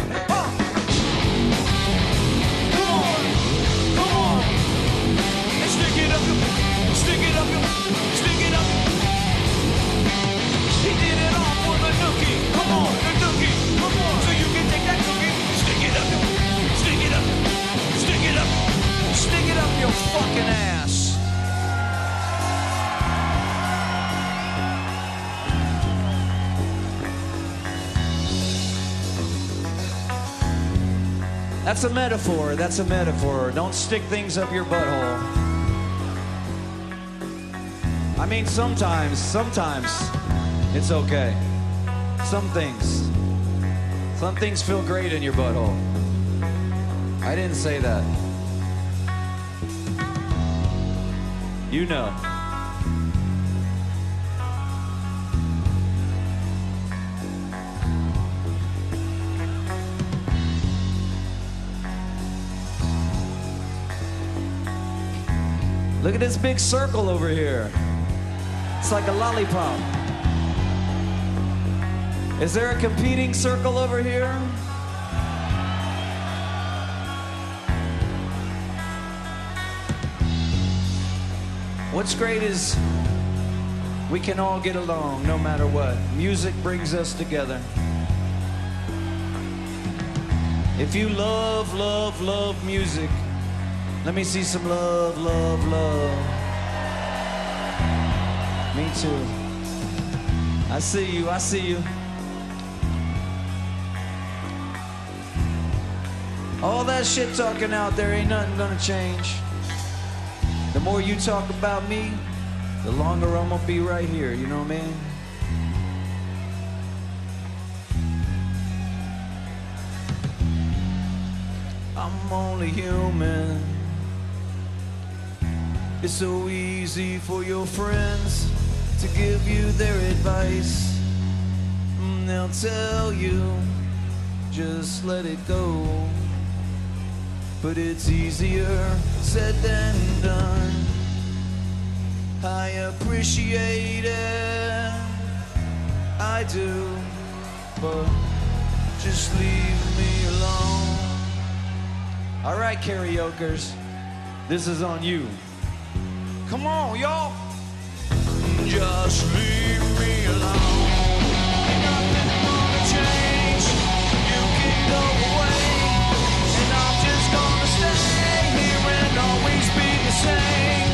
Speaker 3: That's a metaphor. That's a metaphor. Don't stick things up your butthole. I mean, sometimes, sometimes it's okay. Some things, Some things feel great in your butthole. I didn't say that. You know. Look at this big circle over here. It's like a lollipop. Is there a competing circle over here? What's great is we can all get along no matter what. Music brings us together. If you love, love, love music, let me see some love, love, love. Me too. I see you, I see you. All that shit talking out there ain't nothing gonna change. The more you talk about me, the longer I'm gonna be right here, you know what I mean? I'm only human. It's so easy for your friends to give you their advice. Mm, They'll tell you, just let it go. But it's easier said than done. I appreciate it, I do, but just leave me alone. All right, karaokeers, this is on you. Come on, y'all. Just leave me alone. Ain't nothing gonna change. You can go away, and I'm just gonna stay here and always be the same.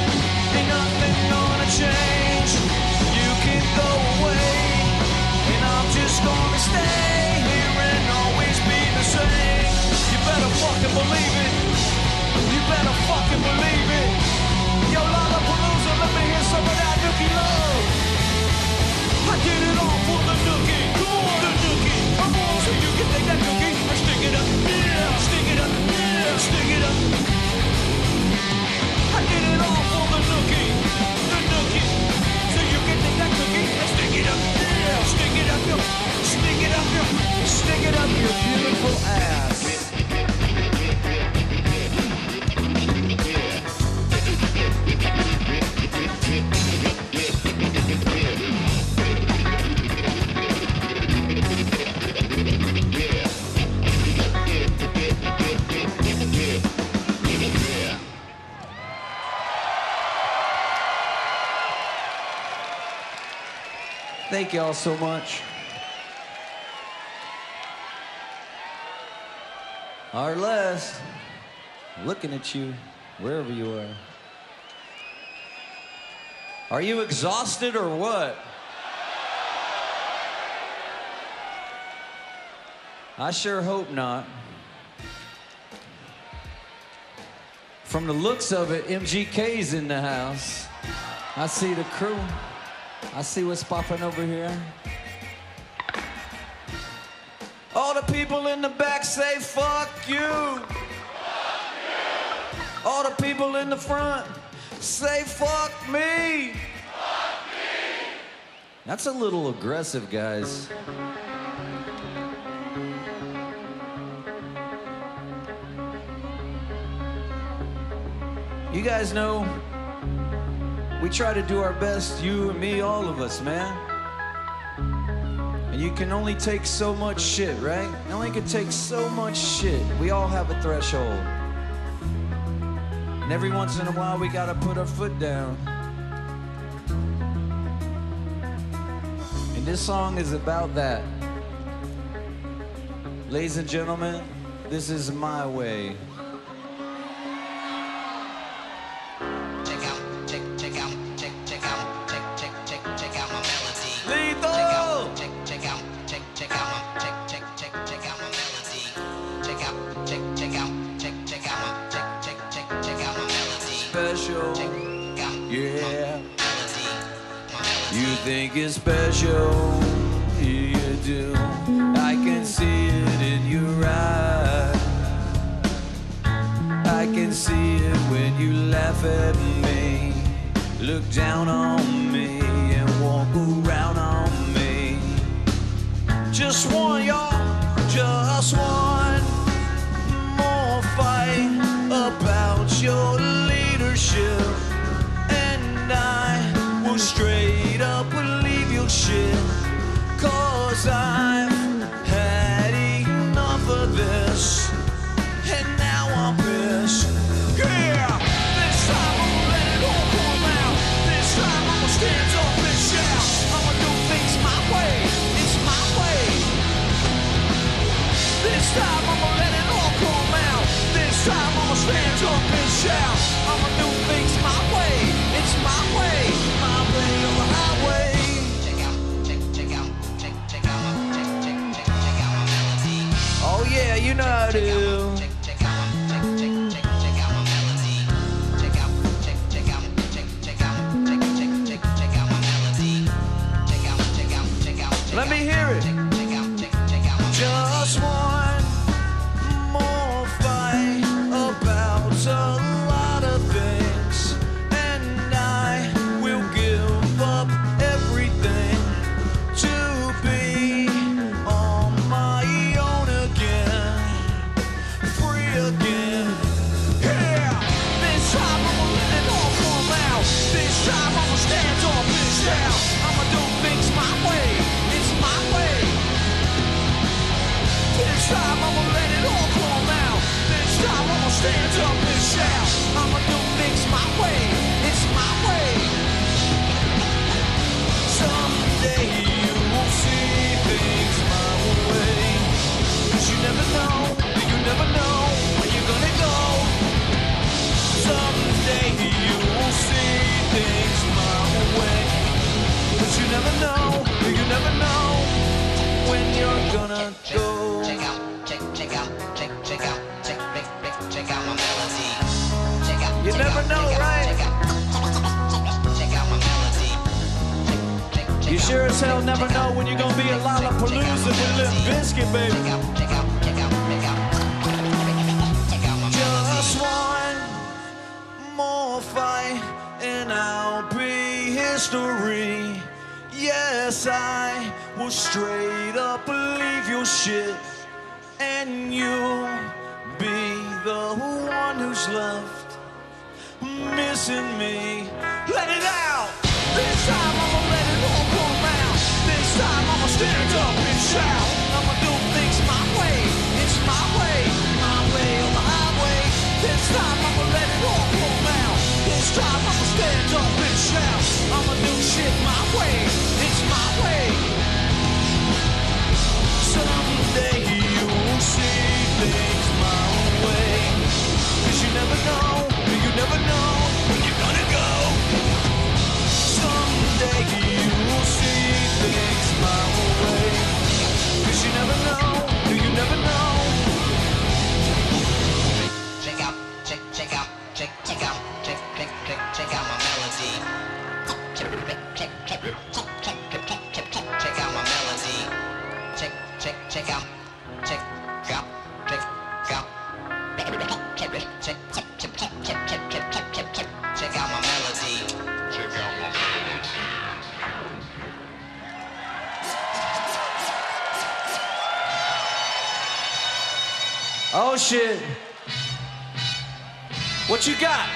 Speaker 3: Ain't nothing gonna change. You can go away, and I'm just gonna stay here and always be the same. You better fucking believe Stick it up your beautiful ass. Thank y'all so much. Arles, looking at you wherever you are. Are you exhausted or what? I sure hope not. From the looks of it, MGK's in the house. I see the crew. I see what's popping over here. All the people in the back say fuck you. All the people in the front say fuck me. That's a little aggressive, guys. You guys know we try to do our best, you and me, all of us, man. And you can only take so much shit, right? You only can take so much shit. We all have a threshold. And every once in a while, we gotta put our foot down. And this song is about that. Ladies and gentlemen, this is my way.
Speaker 6: think is
Speaker 3: special.
Speaker 6: Here you do.
Speaker 3: I can see it in your eyes. I can see it when you laugh at me. Look down on me and walk around on me. Just one, y'all. Just one more fight about your leadership. And I will straight shit, cause I'm to you got?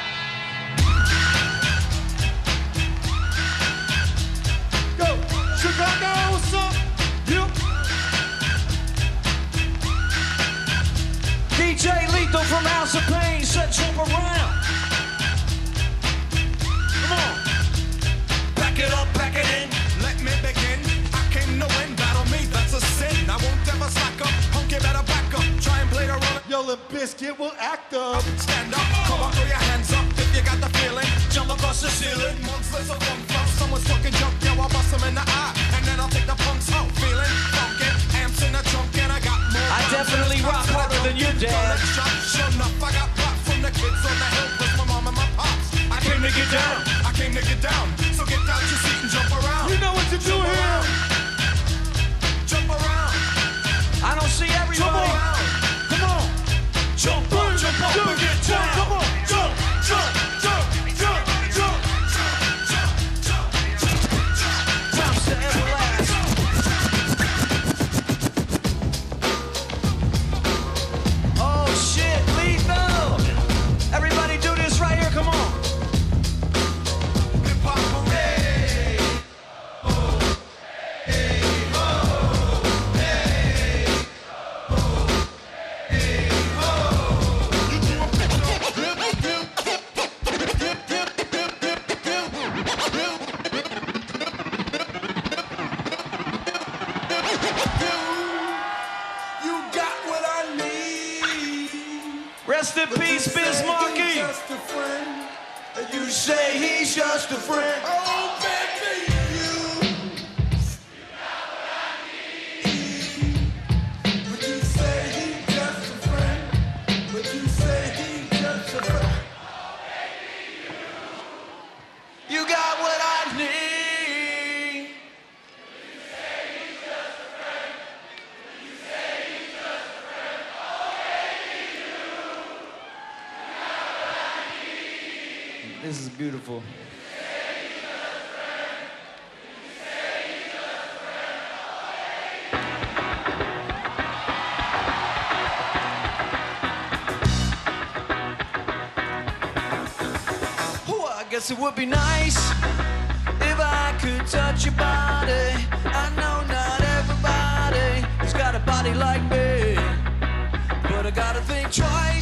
Speaker 4: kids on the hill, plus my mom and my pops. I came to get down, I came to get down.
Speaker 3: Beautiful. I guess it would be nice if I could touch your body. I know not everybody has got a body like me, but I gotta think twice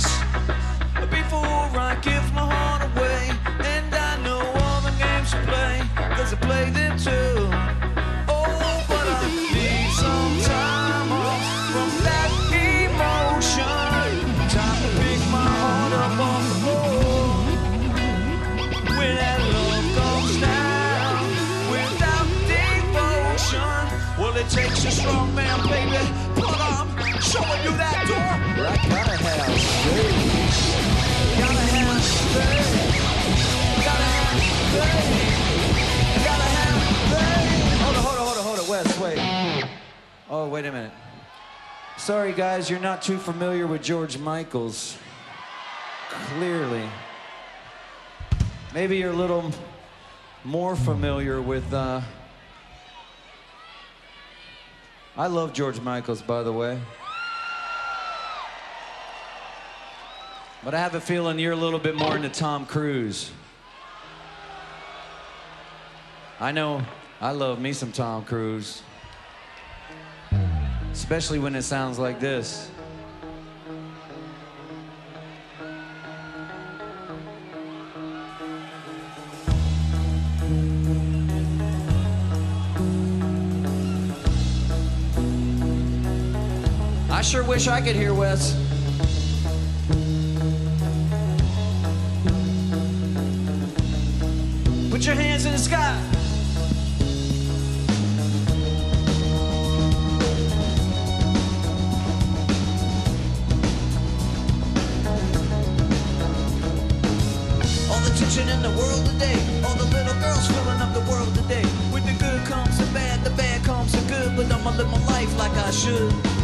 Speaker 3: it takes a strong man, baby. But I'm showing you that door. I gotta have faith. Gotta have faith. Gotta have faith. Gotta have. Hold on, hold on, hold on, hold on. Wes, wait. Oh, wait a minute. Sorry, guys, you're not too familiar with George Michaels. Clearly. Maybe you're a little more familiar with. Uh... I love George Michaels, by the way. But I have a feeling you're a little bit more into Tom Cruise. I know I love me some Tom Cruise. Especially when it sounds like this. Sure wish I could hear Wes. Put your hands in the sky. All the tension in the world today, all the little girls filling up the world today. With the good comes the bad, the bad comes the good, but I'ma live my life like I should.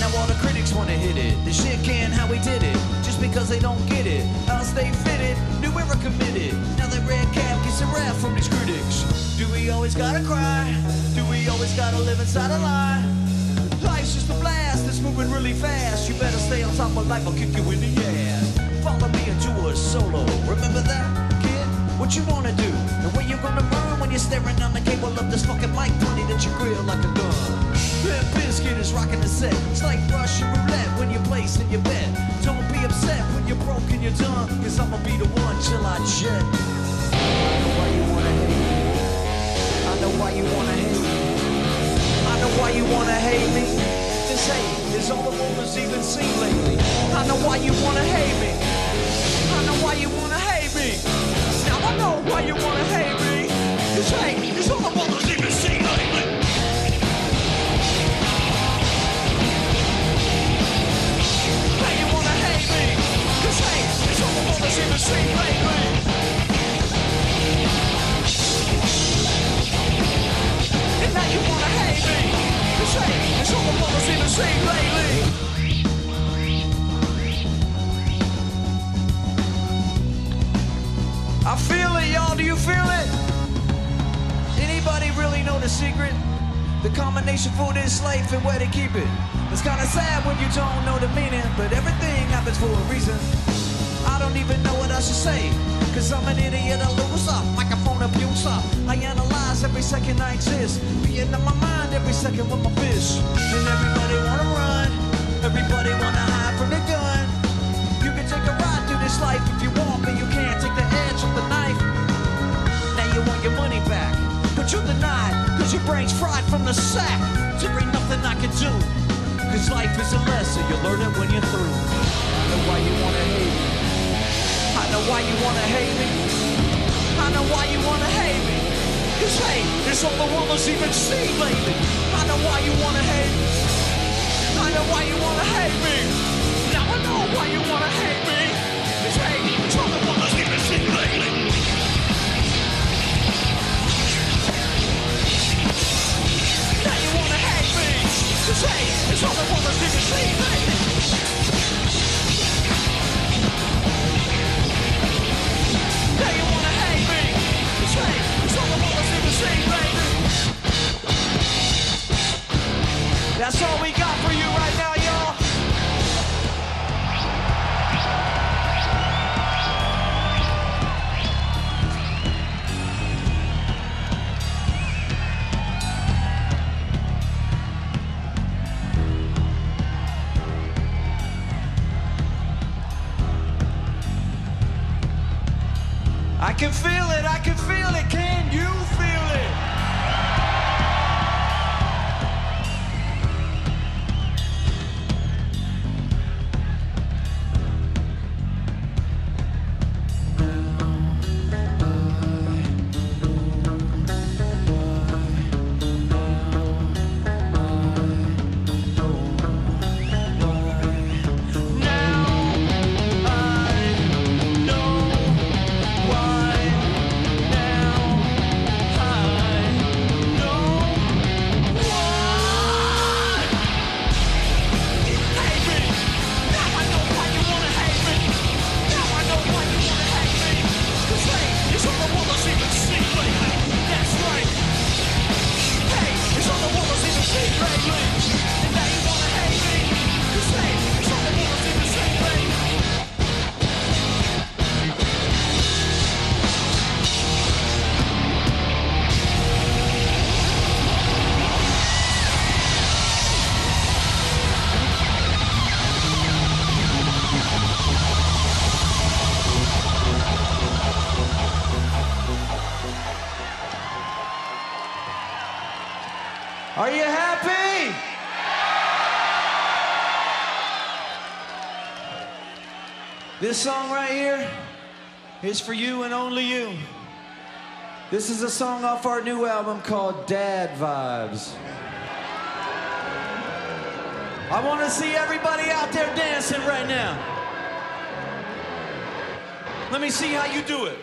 Speaker 3: Now all the critics wanna hit it. The shit can how we did it. Just because they don't get it. I'll stay fitted, new era committed. Now that red cap gets a rap from these critics. Do we always gotta cry? Do we always gotta live inside a lie? Life's just a blast, it's moving really fast. You better stay on top of life, I'll kick you in the ass. Follow me do a solo. Remember that, kid? What you wanna do? And where you gonna run when you're staring on the cable of this fucking mic pointed at your grill like a gun? Limp Bizkit is rocking the set. It's like Russian roulette when you're placing your bet. Don't be upset when you're broke and you're done. Cause I'ma be the one till I jet. I know why you wanna hate me. I know why you wanna hate me. I know why you wanna hate me. This hate is all the has even seen lately. I know why you wanna hate me. I know why you wanna hate me. Now I know why you wanna hate me. This hate is all the It's kinda sad when you don't know the meaning, but everything happens for a reason. Even know what I should say, cause I'm an idiot, a loser, microphone abuser. I analyze every second I exist, being in my mind every second with my fish. And everybody wanna run, everybody wanna hide from the gun. You can take a ride through this life if you want, but you can't take the edge of the knife. Now you want your money back, but you're denied, cause your brain's fried from the sack. There ain't nothing I can do, cause life is a lesson, you learn it when you're through. I know why you wanna know
Speaker 7: why you wanna hate me. I know why you wanna hate me. Cause hate is all the woman's even seen lately. I know why you wanna hate me. I know why you wanna hate me. Now I know why you wanna hate me. Cause hate is all the woman's even seen lately. Now you wanna hate me. Cause hate is all the woman's even seen lately. That's all we got for you right now. This song right here is for you and only you. This is a song off our new album called Dad Vibes. I want to see everybody out there dancing right now. Let me see how you do it.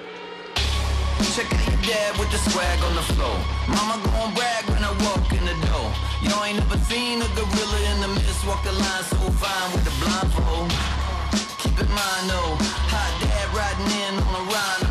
Speaker 3: Check out your dad with the swag on the floor. Mama gon' brag when I walk in the door. Y'all ain't never seen a gorilla in the mist walk the line so fine with the blindfold mano. Hot dad riding in on a rhino.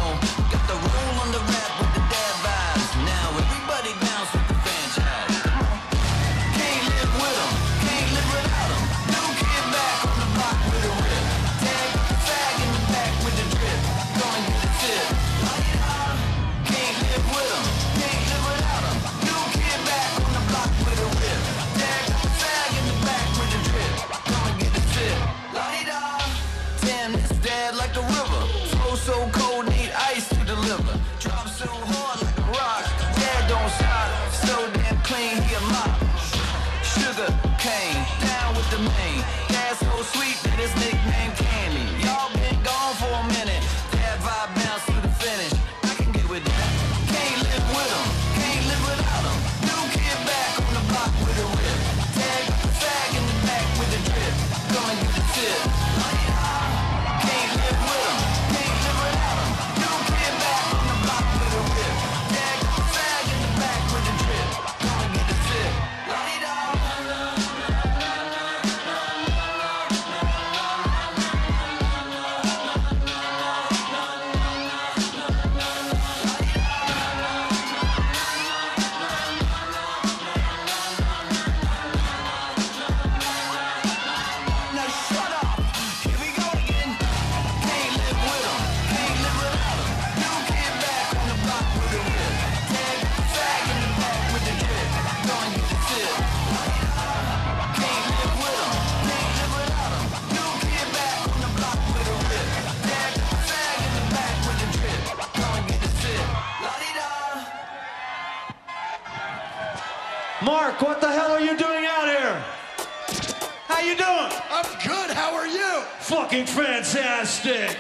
Speaker 7: fucking fantastic.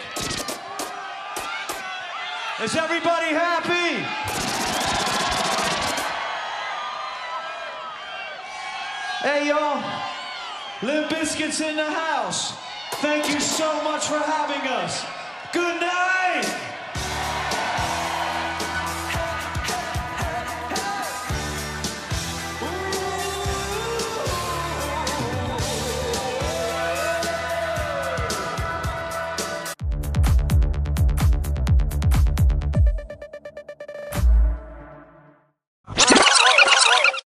Speaker 3: Is everybody happy? Hey, y'all. Limp Bizkit's in the house. Thank you so much for having us. Good night.